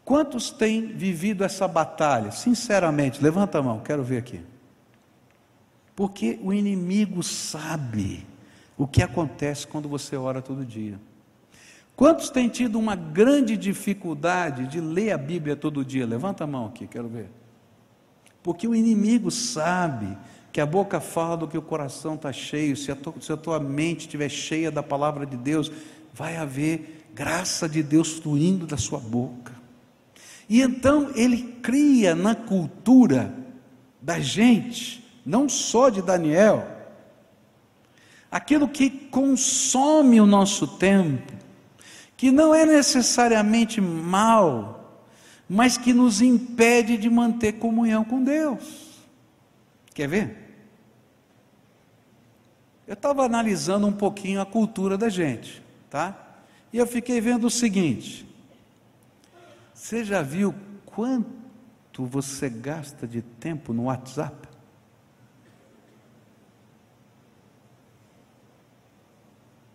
Quantos têm vivido essa batalha? Sinceramente, levanta a mão, quero ver aqui. Porque o inimigo sabe o que acontece quando você ora todo dia. Quantos têm tido uma grande dificuldade de ler a Bíblia todo dia? Levanta a mão aqui, quero ver. Porque o inimigo sabe que a boca fala do que o coração está cheio, se a, tua, se a tua mente estiver cheia da palavra de Deus, vai haver graça de Deus fluindo da sua boca. E então ele cria na cultura da gente, não só de Daniel, aquilo que consome o nosso tempo, que não é necessariamente mal, mas que nos impede de manter comunhão com Deus. Quer ver? Eu estava analisando um pouquinho a cultura da gente, tá? E eu fiquei vendo o seguinte: você já viu quanto você gasta de tempo no WhatsApp?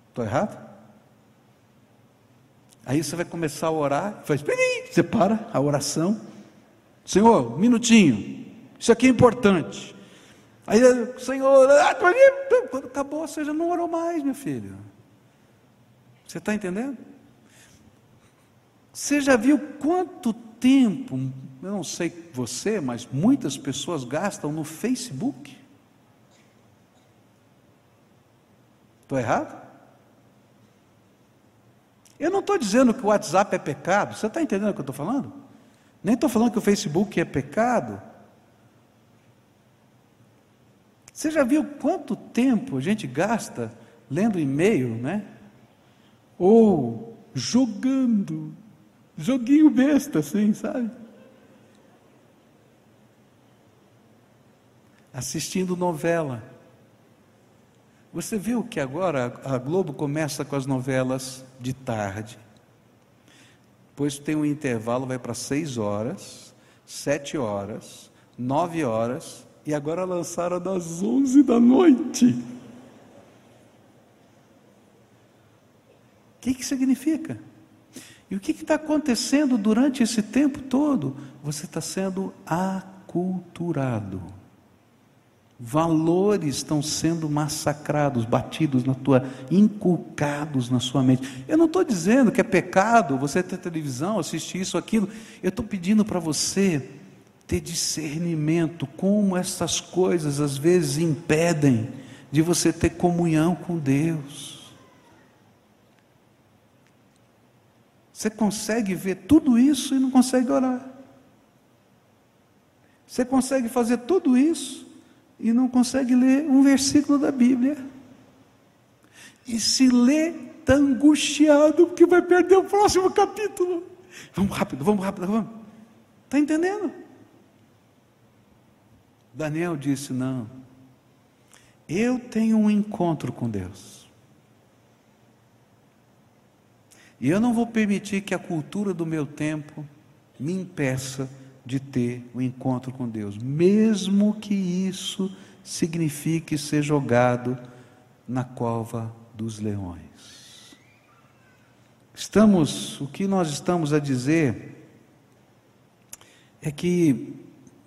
Estou errado? Aí você vai começar a orar, faz, você para a oração. Senhor, um minutinho, isso aqui é importante. Aí, Senhor, ah, acabou, você já não orou mais, meu filho. Você está entendendo? Você já viu quanto tempo, eu não sei você, mas muitas pessoas gastam no Facebook? Estou errado? Eu não estou dizendo que o WhatsApp é pecado, você está entendendo o que eu estou falando? Nem estou falando que o Facebook é pecado. Você já viu quanto tempo a gente gasta lendo e-mail, né? Ou jogando Joguinho besta, assim, sabe? Assistindo novela. Você viu que agora a Globo começa com as novelas de tarde. Depois tem um intervalo, vai para seis horas, sete horas, nove horas, e agora lançaram das onze da noite. O que, que significa? E o que está acontecendo durante esse tempo todo? Você está sendo aculturado. Valores estão sendo massacrados, batidos na tua, inculcados na sua mente. Eu não estou dizendo que é pecado você ter televisão, assistir isso, aquilo. Eu estou pedindo para você ter discernimento como essas coisas às vezes impedem de você ter comunhão com Deus. Você consegue ver tudo isso e não consegue orar. Você consegue fazer tudo isso e não consegue ler um versículo da Bíblia. E se lê, está angustiado porque vai perder o próximo capítulo. Vamos rápido, vamos rápido, vamos. Está entendendo? Daniel disse: Não, eu tenho um encontro com Deus. E eu não vou permitir que a cultura do meu tempo me impeça de ter o um encontro com Deus, mesmo que isso signifique ser jogado na cova dos leões. Estamos, o que nós estamos a dizer é que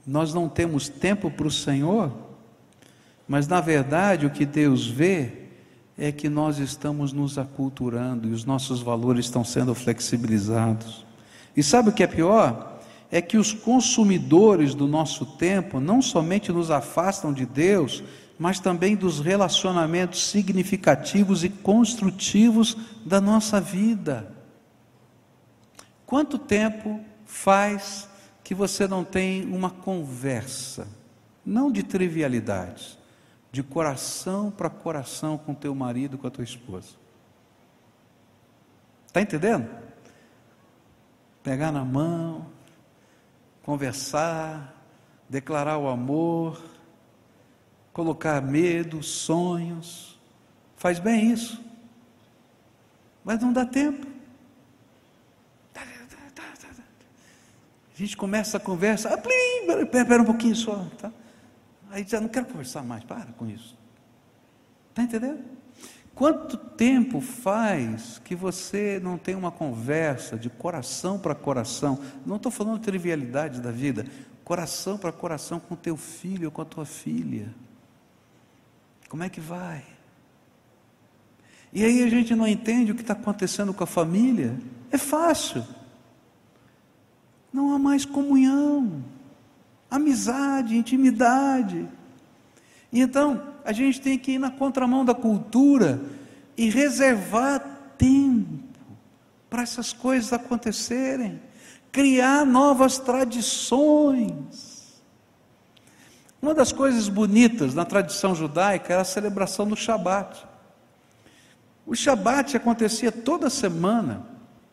nós não temos tempo para o Senhor, mas na verdade o que Deus vê é que nós estamos nos aculturando e os nossos valores estão sendo flexibilizados. E sabe o que é pior? é que os consumidores do nosso tempo não somente nos afastam de Deus, mas também dos relacionamentos significativos e construtivos da nossa vida. Quanto tempo faz que você não tem uma conversa, não de trivialidades, de coração para coração com teu marido, com a tua esposa? Está entendendo? Pegar na mão, conversar, declarar o amor, colocar medo, sonhos. Faz bem isso. Mas não dá tempo. A gente começa a conversa, ah, plim, pera, um pouquinho só. Tá? Aí diz, ah, não quero conversar mais, para com isso. Está entendendo? Quanto tempo faz que você não tem uma conversa de coração para coração? Não estou falando de trivialidade da vida, coração para coração com teu filho ou com a tua filha. Como é que vai? E aí a gente não entende o que está acontecendo com a família. É fácil. Não há mais comunhão, amizade, intimidade. E então, a gente tem que ir na contramão da cultura e reservar tempo para essas coisas acontecerem, criar novas tradições. Uma das coisas bonitas na tradição judaica era a celebração do Shabat. O Shabat acontecia toda semana,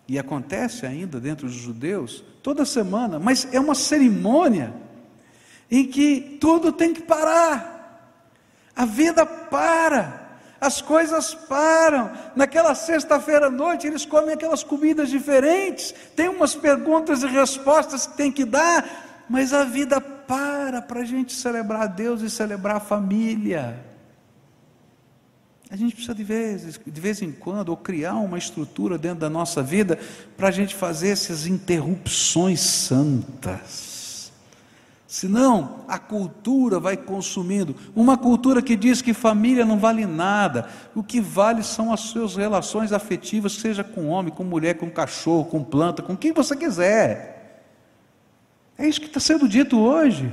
e acontece ainda dentro dos judeus, toda semana, mas é uma cerimônia em que tudo tem que parar. A vida para, as coisas param. Naquela sexta-feira à noite, eles comem aquelas comidas diferentes, tem umas perguntas e respostas que tem que dar, mas a vida para para a gente celebrar Deus e celebrar a família. A gente precisa de vez, de vez em quando, ou criar uma estrutura dentro da nossa vida para a gente fazer essas interrupções santas. Senão, a cultura vai consumindo. Uma cultura que diz que família não vale nada. O que vale são as suas relações afetivas, seja com homem, com mulher, com cachorro, com planta, com quem você quiser. É isso que está sendo dito hoje.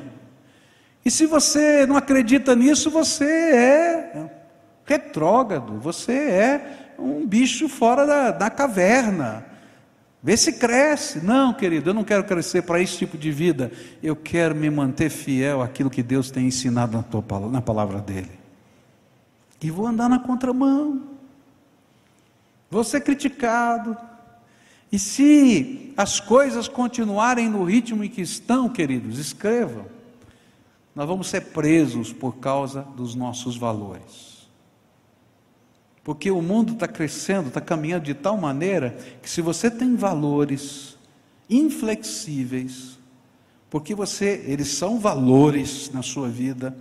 E se você não acredita nisso, você é retrógrado, você é um bicho fora da, da caverna. Vê se cresce. Não, querido, eu não quero crescer para esse tipo de vida. Eu quero me manter fiel àquilo que Deus tem ensinado na, tua, na palavra dele. E vou andar na contramão. Vou ser criticado. E se as coisas continuarem no ritmo em que estão, queridos, escrevam. Nós vamos ser presos por causa dos nossos valores. Porque o mundo está crescendo, está caminhando de tal maneira que se você tem valores inflexíveis, porque você, eles são valores na sua vida,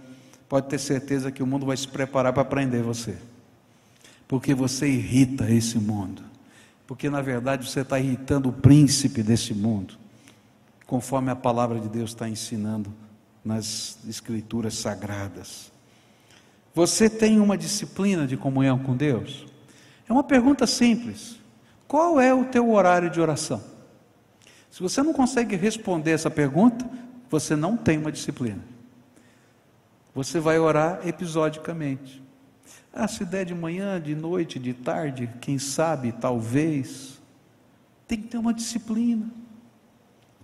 pode ter certeza que o mundo vai se preparar para prender você. Porque você irrita esse mundo. Porque na verdade você está irritando o príncipe desse mundo, conforme a palavra de Deus está ensinando nas escrituras sagradas. Você tem uma disciplina de comunhão com Deus? É uma pergunta simples. Qual é o teu horário de oração? Se você não consegue responder essa pergunta, você não tem uma disciplina. Você vai orar episodicamente. Ah, se der de manhã, de noite, de tarde, quem sabe, talvez. Tem que ter uma disciplina.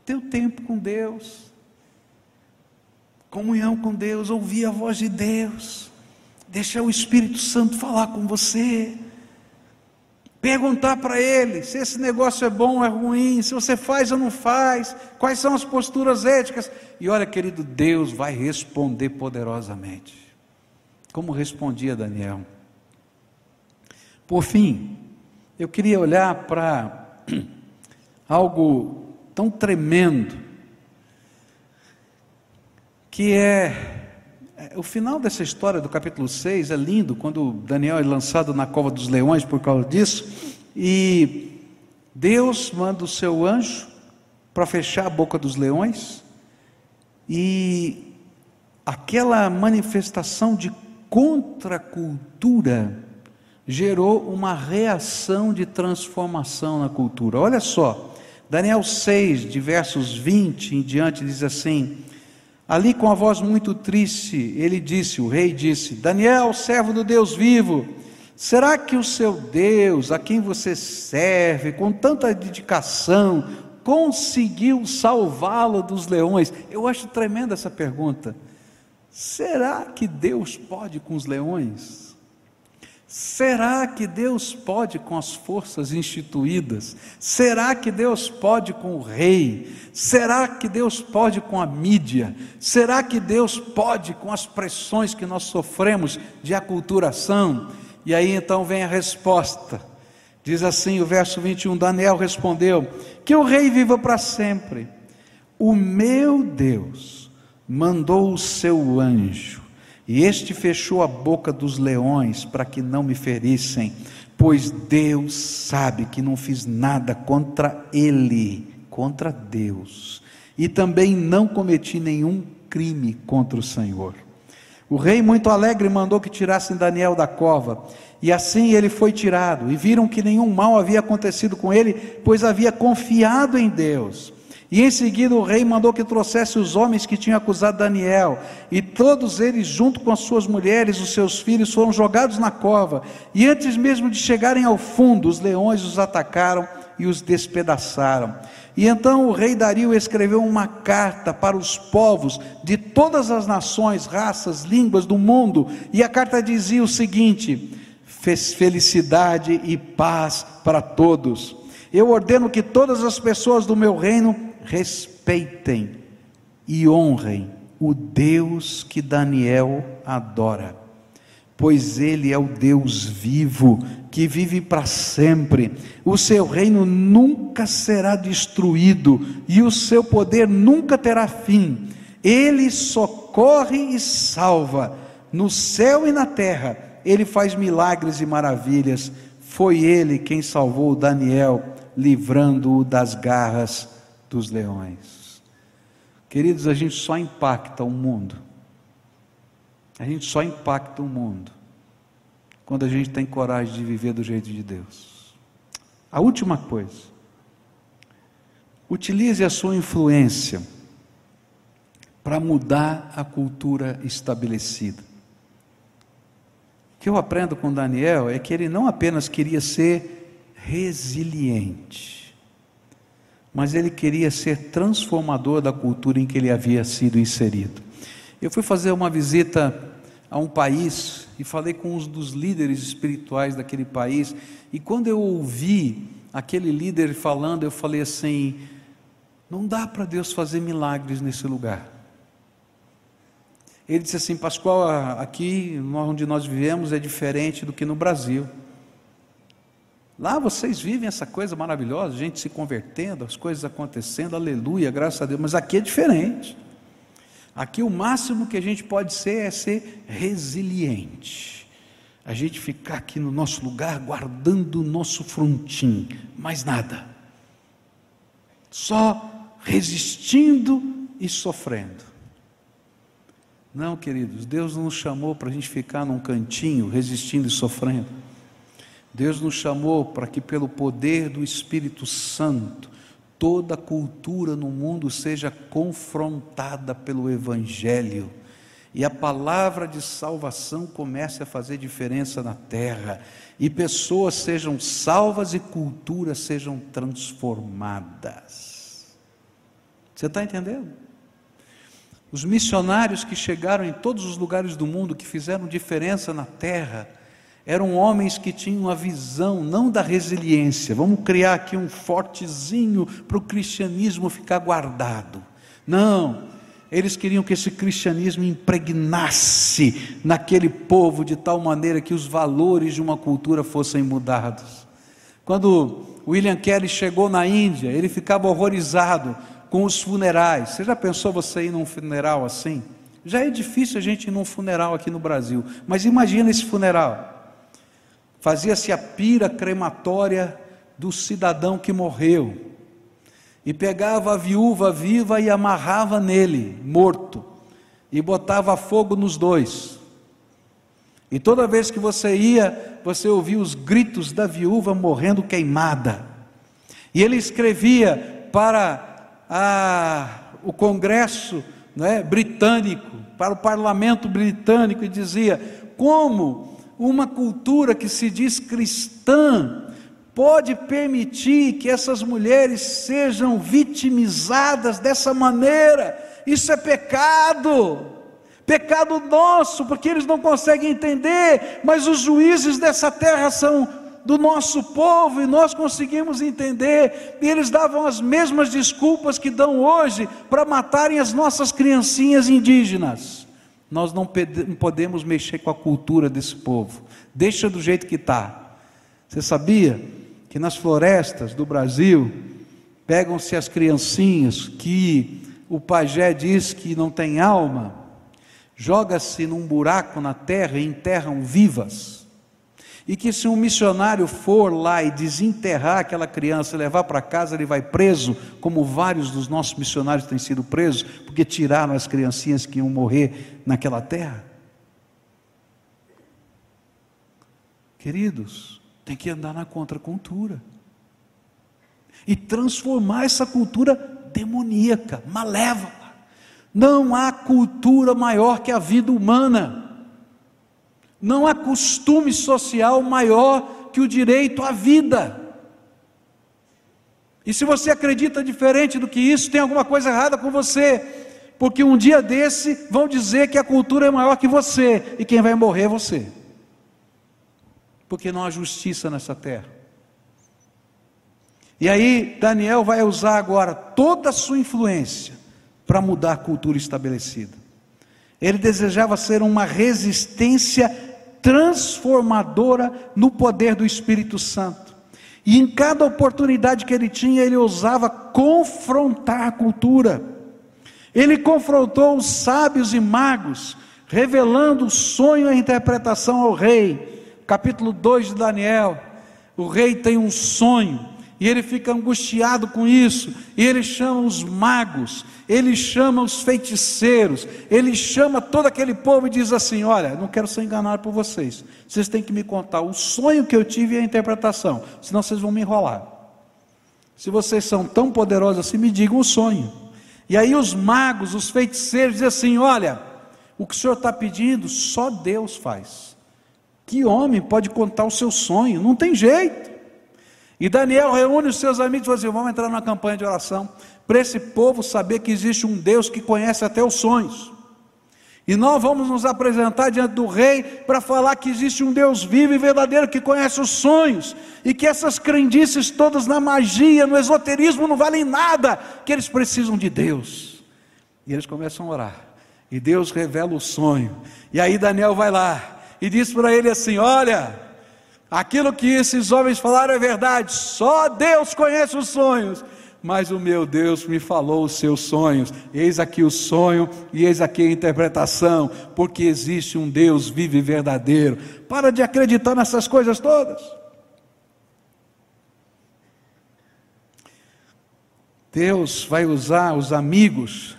Ter o tempo com Deus. comunhão com Deus, ouvir a voz de Deus, deixar o Espírito Santo falar com você, perguntar para Ele se esse negócio é bom ou é ruim, se você faz ou não faz, quais são as posturas éticas. E olha, querido, Deus vai responder poderosamente, como respondia Daniel. Por fim, eu queria olhar para algo tão tremendo que é, é o final dessa história do capítulo 6 é lindo, quando Daniel é lançado na cova dos leões por causa disso, e Deus manda o seu anjo para fechar a boca dos leões, e aquela manifestação de contracultura gerou uma reação de transformação na cultura. Olha só, Daniel 6, de versos 20 em diante, diz assim: Ali, com a voz muito triste, ele disse: O rei disse: Daniel, servo do Deus vivo, será que o seu Deus, a quem você serve com tanta dedicação, conseguiu salvá-lo dos leões? Eu acho tremenda essa pergunta. Será que Deus pode com os leões? Será que Deus pode com as forças instituídas? Será que Deus pode com o rei? Será que Deus pode com a mídia? Será que Deus pode com as pressões que nós sofremos de aculturação? E aí então vem a resposta. Diz assim o verso 21: Daniel respondeu: Que o rei viva para sempre. O meu Deus mandou o seu anjo e este fechou a boca dos leões para que não me ferissem, pois Deus sabe que não fiz nada contra ele, contra Deus, e também não cometi nenhum crime contra o Senhor. O rei, muito alegre, mandou que tirassem Daniel da cova, e assim ele foi tirado, e viram que nenhum mal havia acontecido com ele, pois havia confiado em Deus. E em seguida o rei mandou que trouxesse os homens que tinham acusado Daniel, e todos eles, junto com as suas mulheres, os seus filhos, foram jogados na cova. E antes mesmo de chegarem ao fundo, os leões os atacaram e os despedaçaram. E então o rei Dario escreveu uma carta para os povos de todas as nações, raças, línguas do mundo, e a carta dizia o seguinte: felicidade e paz para todos. Eu ordeno que todas as pessoas do meu reino respeitem e honrem o Deus que Daniel adora, pois ele é o Deus vivo, que vive para sempre. O seu reino nunca será destruído e o seu poder nunca terá fim. Ele socorre e salva no céu e na terra. Ele faz milagres e maravilhas. Foi ele quem salvou Daniel, livrando-o das garras dos leões. Queridos, a gente só impacta o mundo. A gente só impacta o mundo quando a gente tem coragem de viver do jeito de Deus. A última coisa, utilize a sua influência para mudar a cultura estabelecida. O que eu aprendo com Daniel é que ele não apenas queria ser resiliente, mas ele queria ser transformador da cultura em que ele havia sido inserido. Eu fui fazer uma visita a um país e falei com um dos líderes espirituais daquele país, e quando eu ouvi aquele líder falando, eu falei assim: não dá para Deus fazer milagres nesse lugar. Ele disse assim: Pascoal, aqui onde nós vivemos é diferente do que no Brasil. Lá vocês vivem essa coisa maravilhosa, gente se convertendo, as coisas acontecendo, aleluia, graças a Deus, mas aqui é diferente. Aqui o máximo que a gente pode ser é ser resiliente. A gente ficar aqui no nosso lugar guardando o nosso frontim, mais nada. Só resistindo e sofrendo. Não, queridos, Deus não nos chamou para a gente ficar num cantinho resistindo e sofrendo. Deus nos chamou para que, pelo poder do Espírito Santo, toda cultura no mundo seja confrontada pelo Evangelho e a palavra de salvação comece a fazer diferença na terra, e pessoas sejam salvas e culturas sejam transformadas. Você está entendendo? Os missionários que chegaram em todos os lugares do mundo, que fizeram diferença na terra, eram homens que tinham a visão não da resiliência, vamos criar aqui um fortezinho para o cristianismo ficar guardado. Não, eles queriam que esse cristianismo impregnasse naquele povo de tal maneira que os valores de uma cultura fossem mudados. Quando William Kelly chegou na Índia, ele ficava horrorizado com os funerais. Você já pensou você ir num funeral assim? Já é difícil a gente ir num funeral aqui no Brasil, mas imagina esse funeral. Fazia-se a pira crematória do cidadão que morreu. E pegava a viúva viva e amarrava nele, morto, e botava fogo nos dois. E toda vez que você ia, você ouvia os gritos da viúva morrendo queimada. E ele escrevia para a, o Congresso né, britânico, para o parlamento britânico, e dizia: como uma cultura que se diz cristã pode permitir que essas mulheres sejam vitimizadas dessa maneira? Isso é pecado. Pecado nosso, porque eles não conseguem entender, mas os juízes dessa terra são do nosso povo e nós conseguimos entender, e eles davam as mesmas desculpas que dão hoje para matarem as nossas criancinhas indígenas. Nós não podemos mexer com a cultura desse povo, deixa do jeito que está. Você sabia que nas florestas do Brasil pegam-se as criancinhas que o pajé diz que não tem alma, joga-se num buraco na terra e enterram vivas e que se um missionário for lá e desenterrar aquela criança levar para casa, ele vai preso, como vários dos nossos missionários têm sido presos, porque tiraram as criancinhas que iam morrer naquela terra. Queridos, tem que andar na contracultura e transformar essa cultura demoníaca, malévola. Não há cultura maior que a vida humana. Não há costume social maior que o direito à vida. E se você acredita diferente do que isso, tem alguma coisa errada com você. Porque um dia desse vão dizer que a cultura é maior que você e quem vai morrer é você. Porque não há justiça nessa terra. E aí Daniel vai usar agora toda a sua influência para mudar a cultura estabelecida. Ele desejava ser uma resistência transformadora no poder do Espírito Santo. E em cada oportunidade que ele tinha, ele ousava confrontar a cultura. Ele confrontou os sábios e magos, revelando o sonho e a interpretação ao rei. Capítulo 2 de Daniel. O rei tem um sonho, e ele fica angustiado com isso, e ele chama os magos, ele chama os feiticeiros, ele chama todo aquele povo e diz assim: Olha, não quero ser enganado por vocês, vocês têm que me contar o sonho que eu tive e a interpretação, senão vocês vão me enrolar. Se vocês são tão poderosos assim, me digam o sonho. E aí os magos, os feiticeiros dizem assim: Olha, o que o senhor está pedindo, só Deus faz. Que homem pode contar o seu sonho? Não tem jeito. E Daniel reúne os seus amigos e fala assim: vamos entrar numa campanha de oração, para esse povo saber que existe um Deus que conhece até os sonhos. E nós vamos nos apresentar diante do rei para falar que existe um Deus vivo e verdadeiro que conhece os sonhos, e que essas crendices todas na magia, no esoterismo não valem nada, que eles precisam de Deus. E eles começam a orar, e Deus revela o sonho. E aí Daniel vai lá e diz para ele assim: Olha, Aquilo que esses homens falaram é verdade, só Deus conhece os sonhos. Mas o meu Deus me falou os seus sonhos. Eis aqui o sonho e eis aqui a interpretação, porque existe um Deus vivo e verdadeiro. Para de acreditar nessas coisas todas. Deus vai usar os amigos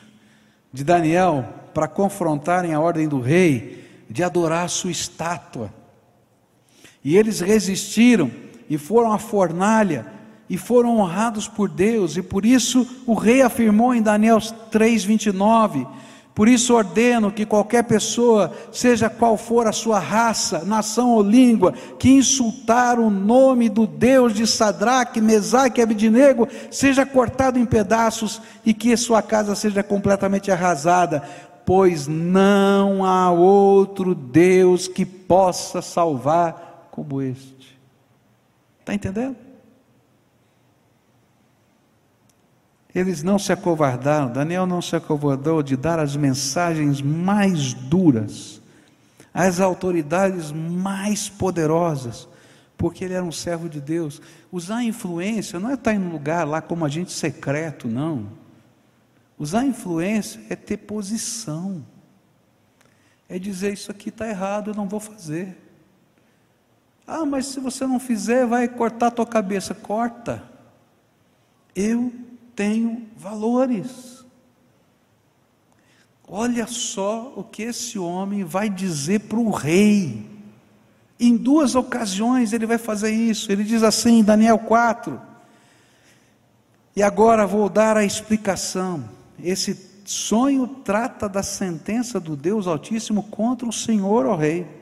de Daniel para confrontarem a ordem do rei de adorar a sua estátua. E eles resistiram e foram à fornalha e foram honrados por Deus, e por isso o rei afirmou em Daniel 3:29: Por isso ordeno que qualquer pessoa, seja qual for a sua raça, nação ou língua, que insultar o nome do Deus de Sadraque, Mesaque e Abidinego, seja cortado em pedaços e que sua casa seja completamente arrasada, pois não há outro Deus que possa salvar como este. Está entendendo? Eles não se acovardaram, Daniel não se acovardou de dar as mensagens mais duras às autoridades mais poderosas, porque ele era um servo de Deus. Usar influência não é estar em um lugar lá como agente secreto, não. Usar influência é ter posição, é dizer: Isso aqui está errado, eu não vou fazer. Ah, mas se você não fizer, vai cortar a tua cabeça. Corta. Eu tenho valores. Olha só o que esse homem vai dizer para o rei. Em duas ocasiões ele vai fazer isso. Ele diz assim, em Daniel 4. E agora vou dar a explicação. Esse sonho trata da sentença do Deus Altíssimo contra o Senhor, ó Rei.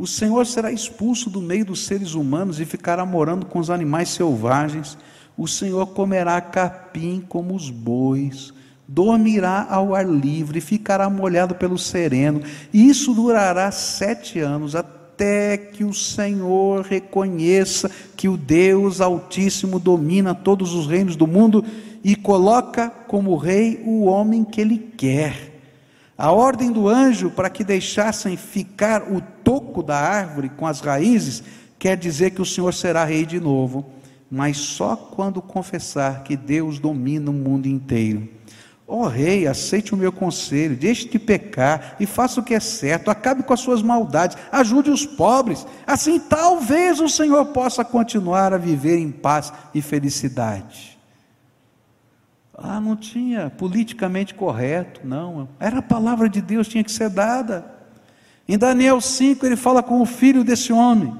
O Senhor será expulso do meio dos seres humanos e ficará morando com os animais selvagens o Senhor comerá capim como os bois, dormirá ao ar livre, ficará molhado pelo sereno, isso durará sete anos, até que o Senhor reconheça que o Deus Altíssimo domina todos os reinos do mundo e coloca como rei o homem que ele quer. A ordem do anjo para que deixassem ficar o toco da árvore com as raízes quer dizer que o Senhor será rei de novo mas só quando confessar que Deus domina o mundo inteiro. Ó oh, rei, aceite o meu conselho, deixe de pecar e faça o que é certo, acabe com as suas maldades, ajude os pobres, assim talvez o Senhor possa continuar a viver em paz e felicidade. Ah, não tinha politicamente correto, não, era a palavra de Deus, tinha que ser dada. Em Daniel 5 ele fala com o filho desse homem,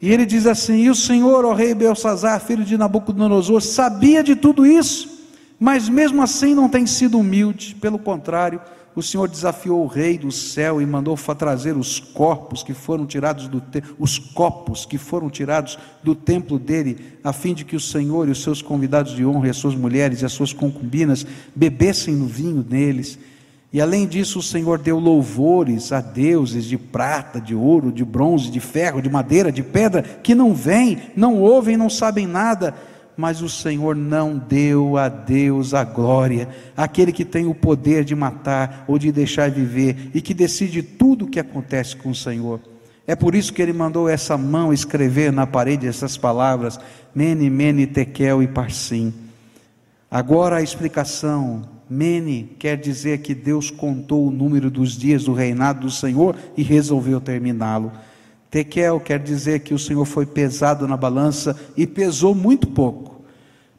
e ele diz assim: E o Senhor, ó rei Belsazar, filho de Nabucodonosor, sabia de tudo isso, mas mesmo assim não tem sido humilde, pelo contrário, o Senhor desafiou o rei do céu e mandou trazer os corpos que foram tirados do os copos que foram tirados do templo dele, a fim de que o Senhor e os seus convidados de honra, e as suas mulheres e as suas concubinas bebessem no vinho neles. E além disso, o Senhor deu louvores a deuses de prata, de ouro, de bronze, de ferro, de madeira, de pedra, que não vêm, não ouvem, não sabem nada. Mas o Senhor não deu a Deus a glória, aquele que tem o poder de matar ou de deixar viver e que decide tudo o que acontece com o Senhor. É por isso que ele mandou essa mão escrever na parede essas palavras: Mene, Mene, Tekel e Parsim. Agora a explicação Mene quer dizer que Deus contou o número dos dias do reinado do Senhor e resolveu terminá-lo. Tekel quer dizer que o Senhor foi pesado na balança e pesou muito pouco.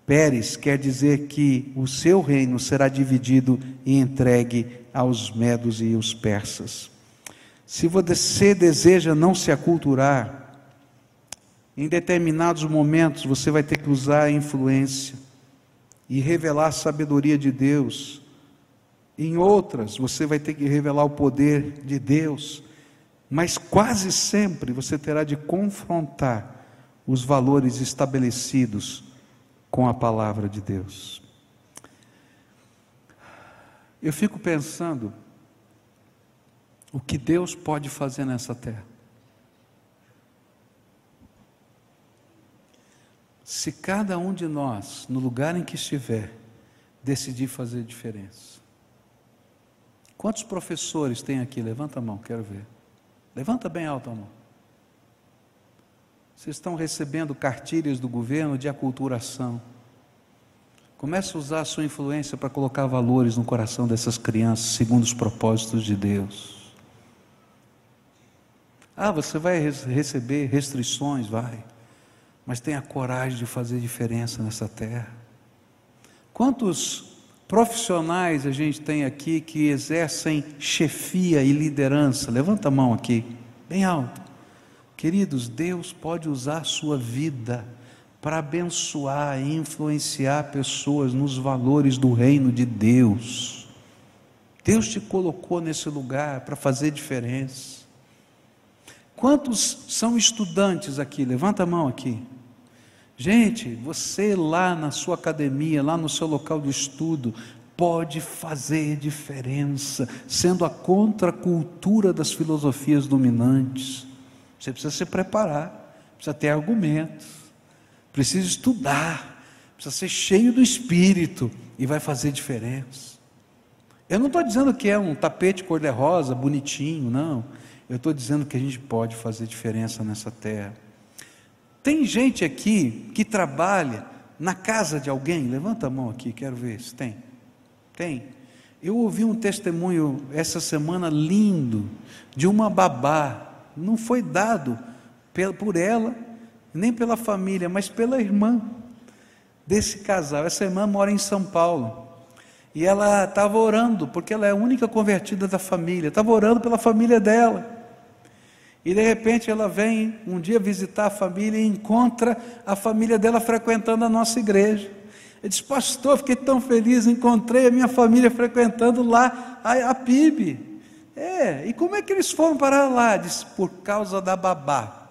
Pérez quer dizer que o seu reino será dividido e entregue aos medos e os persas. Se você deseja não se aculturar, em determinados momentos você vai ter que usar a influência e revelar a sabedoria de Deus. Em outras, você vai ter que revelar o poder de Deus, mas quase sempre você terá de confrontar os valores estabelecidos com a palavra de Deus. Eu fico pensando o que Deus pode fazer nessa terra. Se cada um de nós, no lugar em que estiver, decidir fazer diferença. Quantos professores tem aqui? Levanta a mão, quero ver. Levanta bem alto a mão. Vocês estão recebendo cartilhas do governo de aculturação. Comece a usar a sua influência para colocar valores no coração dessas crianças, segundo os propósitos de Deus. Ah, você vai receber restrições? Vai mas tenha coragem de fazer diferença nessa terra. Quantos profissionais a gente tem aqui que exercem chefia e liderança? Levanta a mão aqui, bem alto. Queridos, Deus pode usar a sua vida para abençoar e influenciar pessoas nos valores do reino de Deus. Deus te colocou nesse lugar para fazer diferença. Quantos são estudantes aqui? Levanta a mão aqui. Gente, você lá na sua academia, lá no seu local de estudo, pode fazer diferença, sendo a contracultura das filosofias dominantes. Você precisa se preparar, precisa ter argumentos, precisa estudar, precisa ser cheio do espírito e vai fazer diferença. Eu não estou dizendo que é um tapete cor-de-rosa, bonitinho, não. Eu estou dizendo que a gente pode fazer diferença nessa terra. Tem gente aqui que trabalha na casa de alguém? Levanta a mão aqui, quero ver se tem. Tem. Eu ouvi um testemunho essa semana lindo de uma babá. Não foi dado por ela, nem pela família, mas pela irmã desse casal. Essa irmã mora em São Paulo. E ela estava orando, porque ela é a única convertida da família, estava orando pela família dela. E de repente ela vem um dia visitar a família e encontra a família dela frequentando a nossa igreja. Ele disse, pastor, fiquei tão feliz, encontrei a minha família frequentando lá a, a PIB. É, e como é que eles foram para lá? Diz, por causa da babá.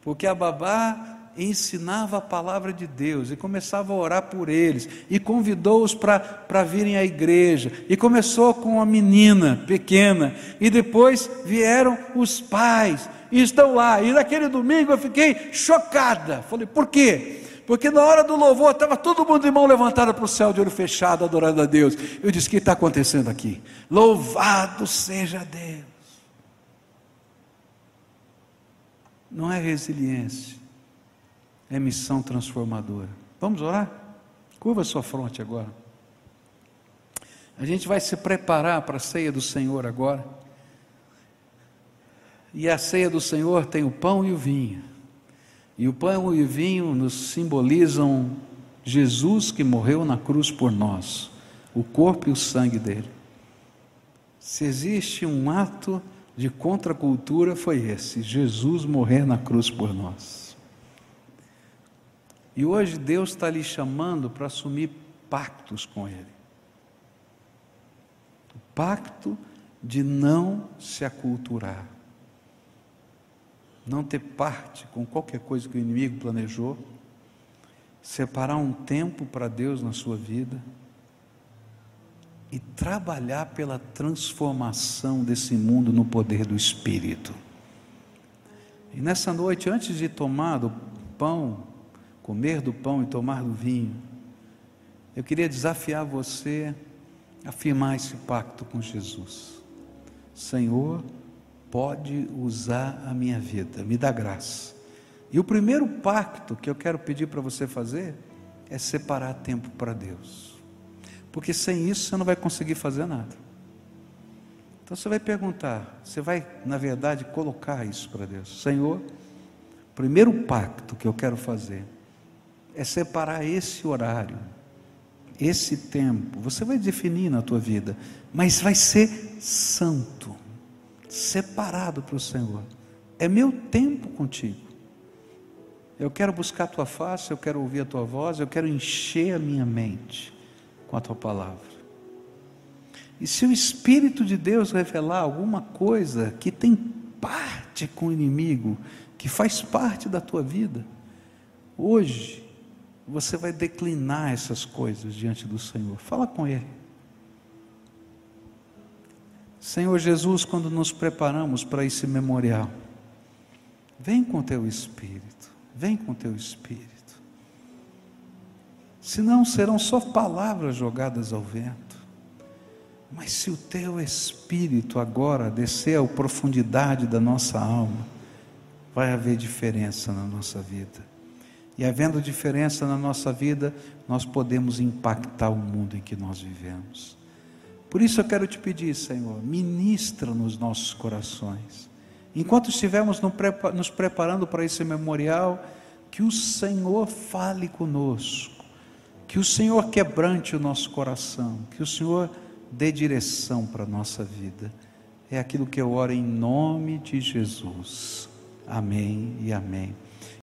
Porque a babá ensinava a palavra de Deus e começava a orar por eles e convidou-os para virem à igreja. E começou com uma menina pequena e depois vieram os pais e estão lá. E naquele domingo eu fiquei chocada. Falei, por quê? Porque na hora do louvor estava todo mundo de mão levantada para o céu, de olho fechado, adorando a Deus. Eu disse: O que está acontecendo aqui? Louvado seja Deus. Não é resiliência é missão transformadora. Vamos orar? Curva sua fronte agora. A gente vai se preparar para a ceia do Senhor agora. E a ceia do Senhor tem o pão e o vinho. E o pão e o vinho nos simbolizam Jesus que morreu na cruz por nós, o corpo e o sangue dele. Se existe um ato de contracultura, foi esse: Jesus morrer na cruz por nós. E hoje Deus está lhe chamando para assumir pactos com Ele. O pacto de não se aculturar, não ter parte com qualquer coisa que o inimigo planejou, separar um tempo para Deus na sua vida e trabalhar pela transformação desse mundo no poder do Espírito. E nessa noite, antes de tomar o pão, comer do pão e tomar do vinho, eu queria desafiar você a firmar esse pacto com Jesus. Senhor, pode usar a minha vida, me dá graça. E o primeiro pacto que eu quero pedir para você fazer é separar tempo para Deus. Porque sem isso você não vai conseguir fazer nada. Então você vai perguntar, você vai, na verdade, colocar isso para Deus. Senhor, primeiro pacto que eu quero fazer é separar esse horário, esse tempo. Você vai definir na tua vida, mas vai ser santo, separado para o Senhor. É meu tempo contigo. Eu quero buscar a tua face, eu quero ouvir a tua voz, eu quero encher a minha mente com a tua palavra. E se o Espírito de Deus revelar alguma coisa que tem parte com o inimigo, que faz parte da tua vida, hoje, você vai declinar essas coisas diante do Senhor. Fala com Ele. Senhor Jesus, quando nos preparamos para esse memorial, vem com teu Espírito, vem com teu Espírito. Senão serão só palavras jogadas ao vento. Mas se o teu Espírito agora descer à profundidade da nossa alma, vai haver diferença na nossa vida. E havendo diferença na nossa vida, nós podemos impactar o mundo em que nós vivemos. Por isso eu quero te pedir, Senhor, ministra nos nossos corações. Enquanto estivermos nos preparando para esse memorial, que o Senhor fale conosco, que o Senhor quebrante o nosso coração, que o Senhor dê direção para a nossa vida. É aquilo que eu oro em nome de Jesus. Amém e amém.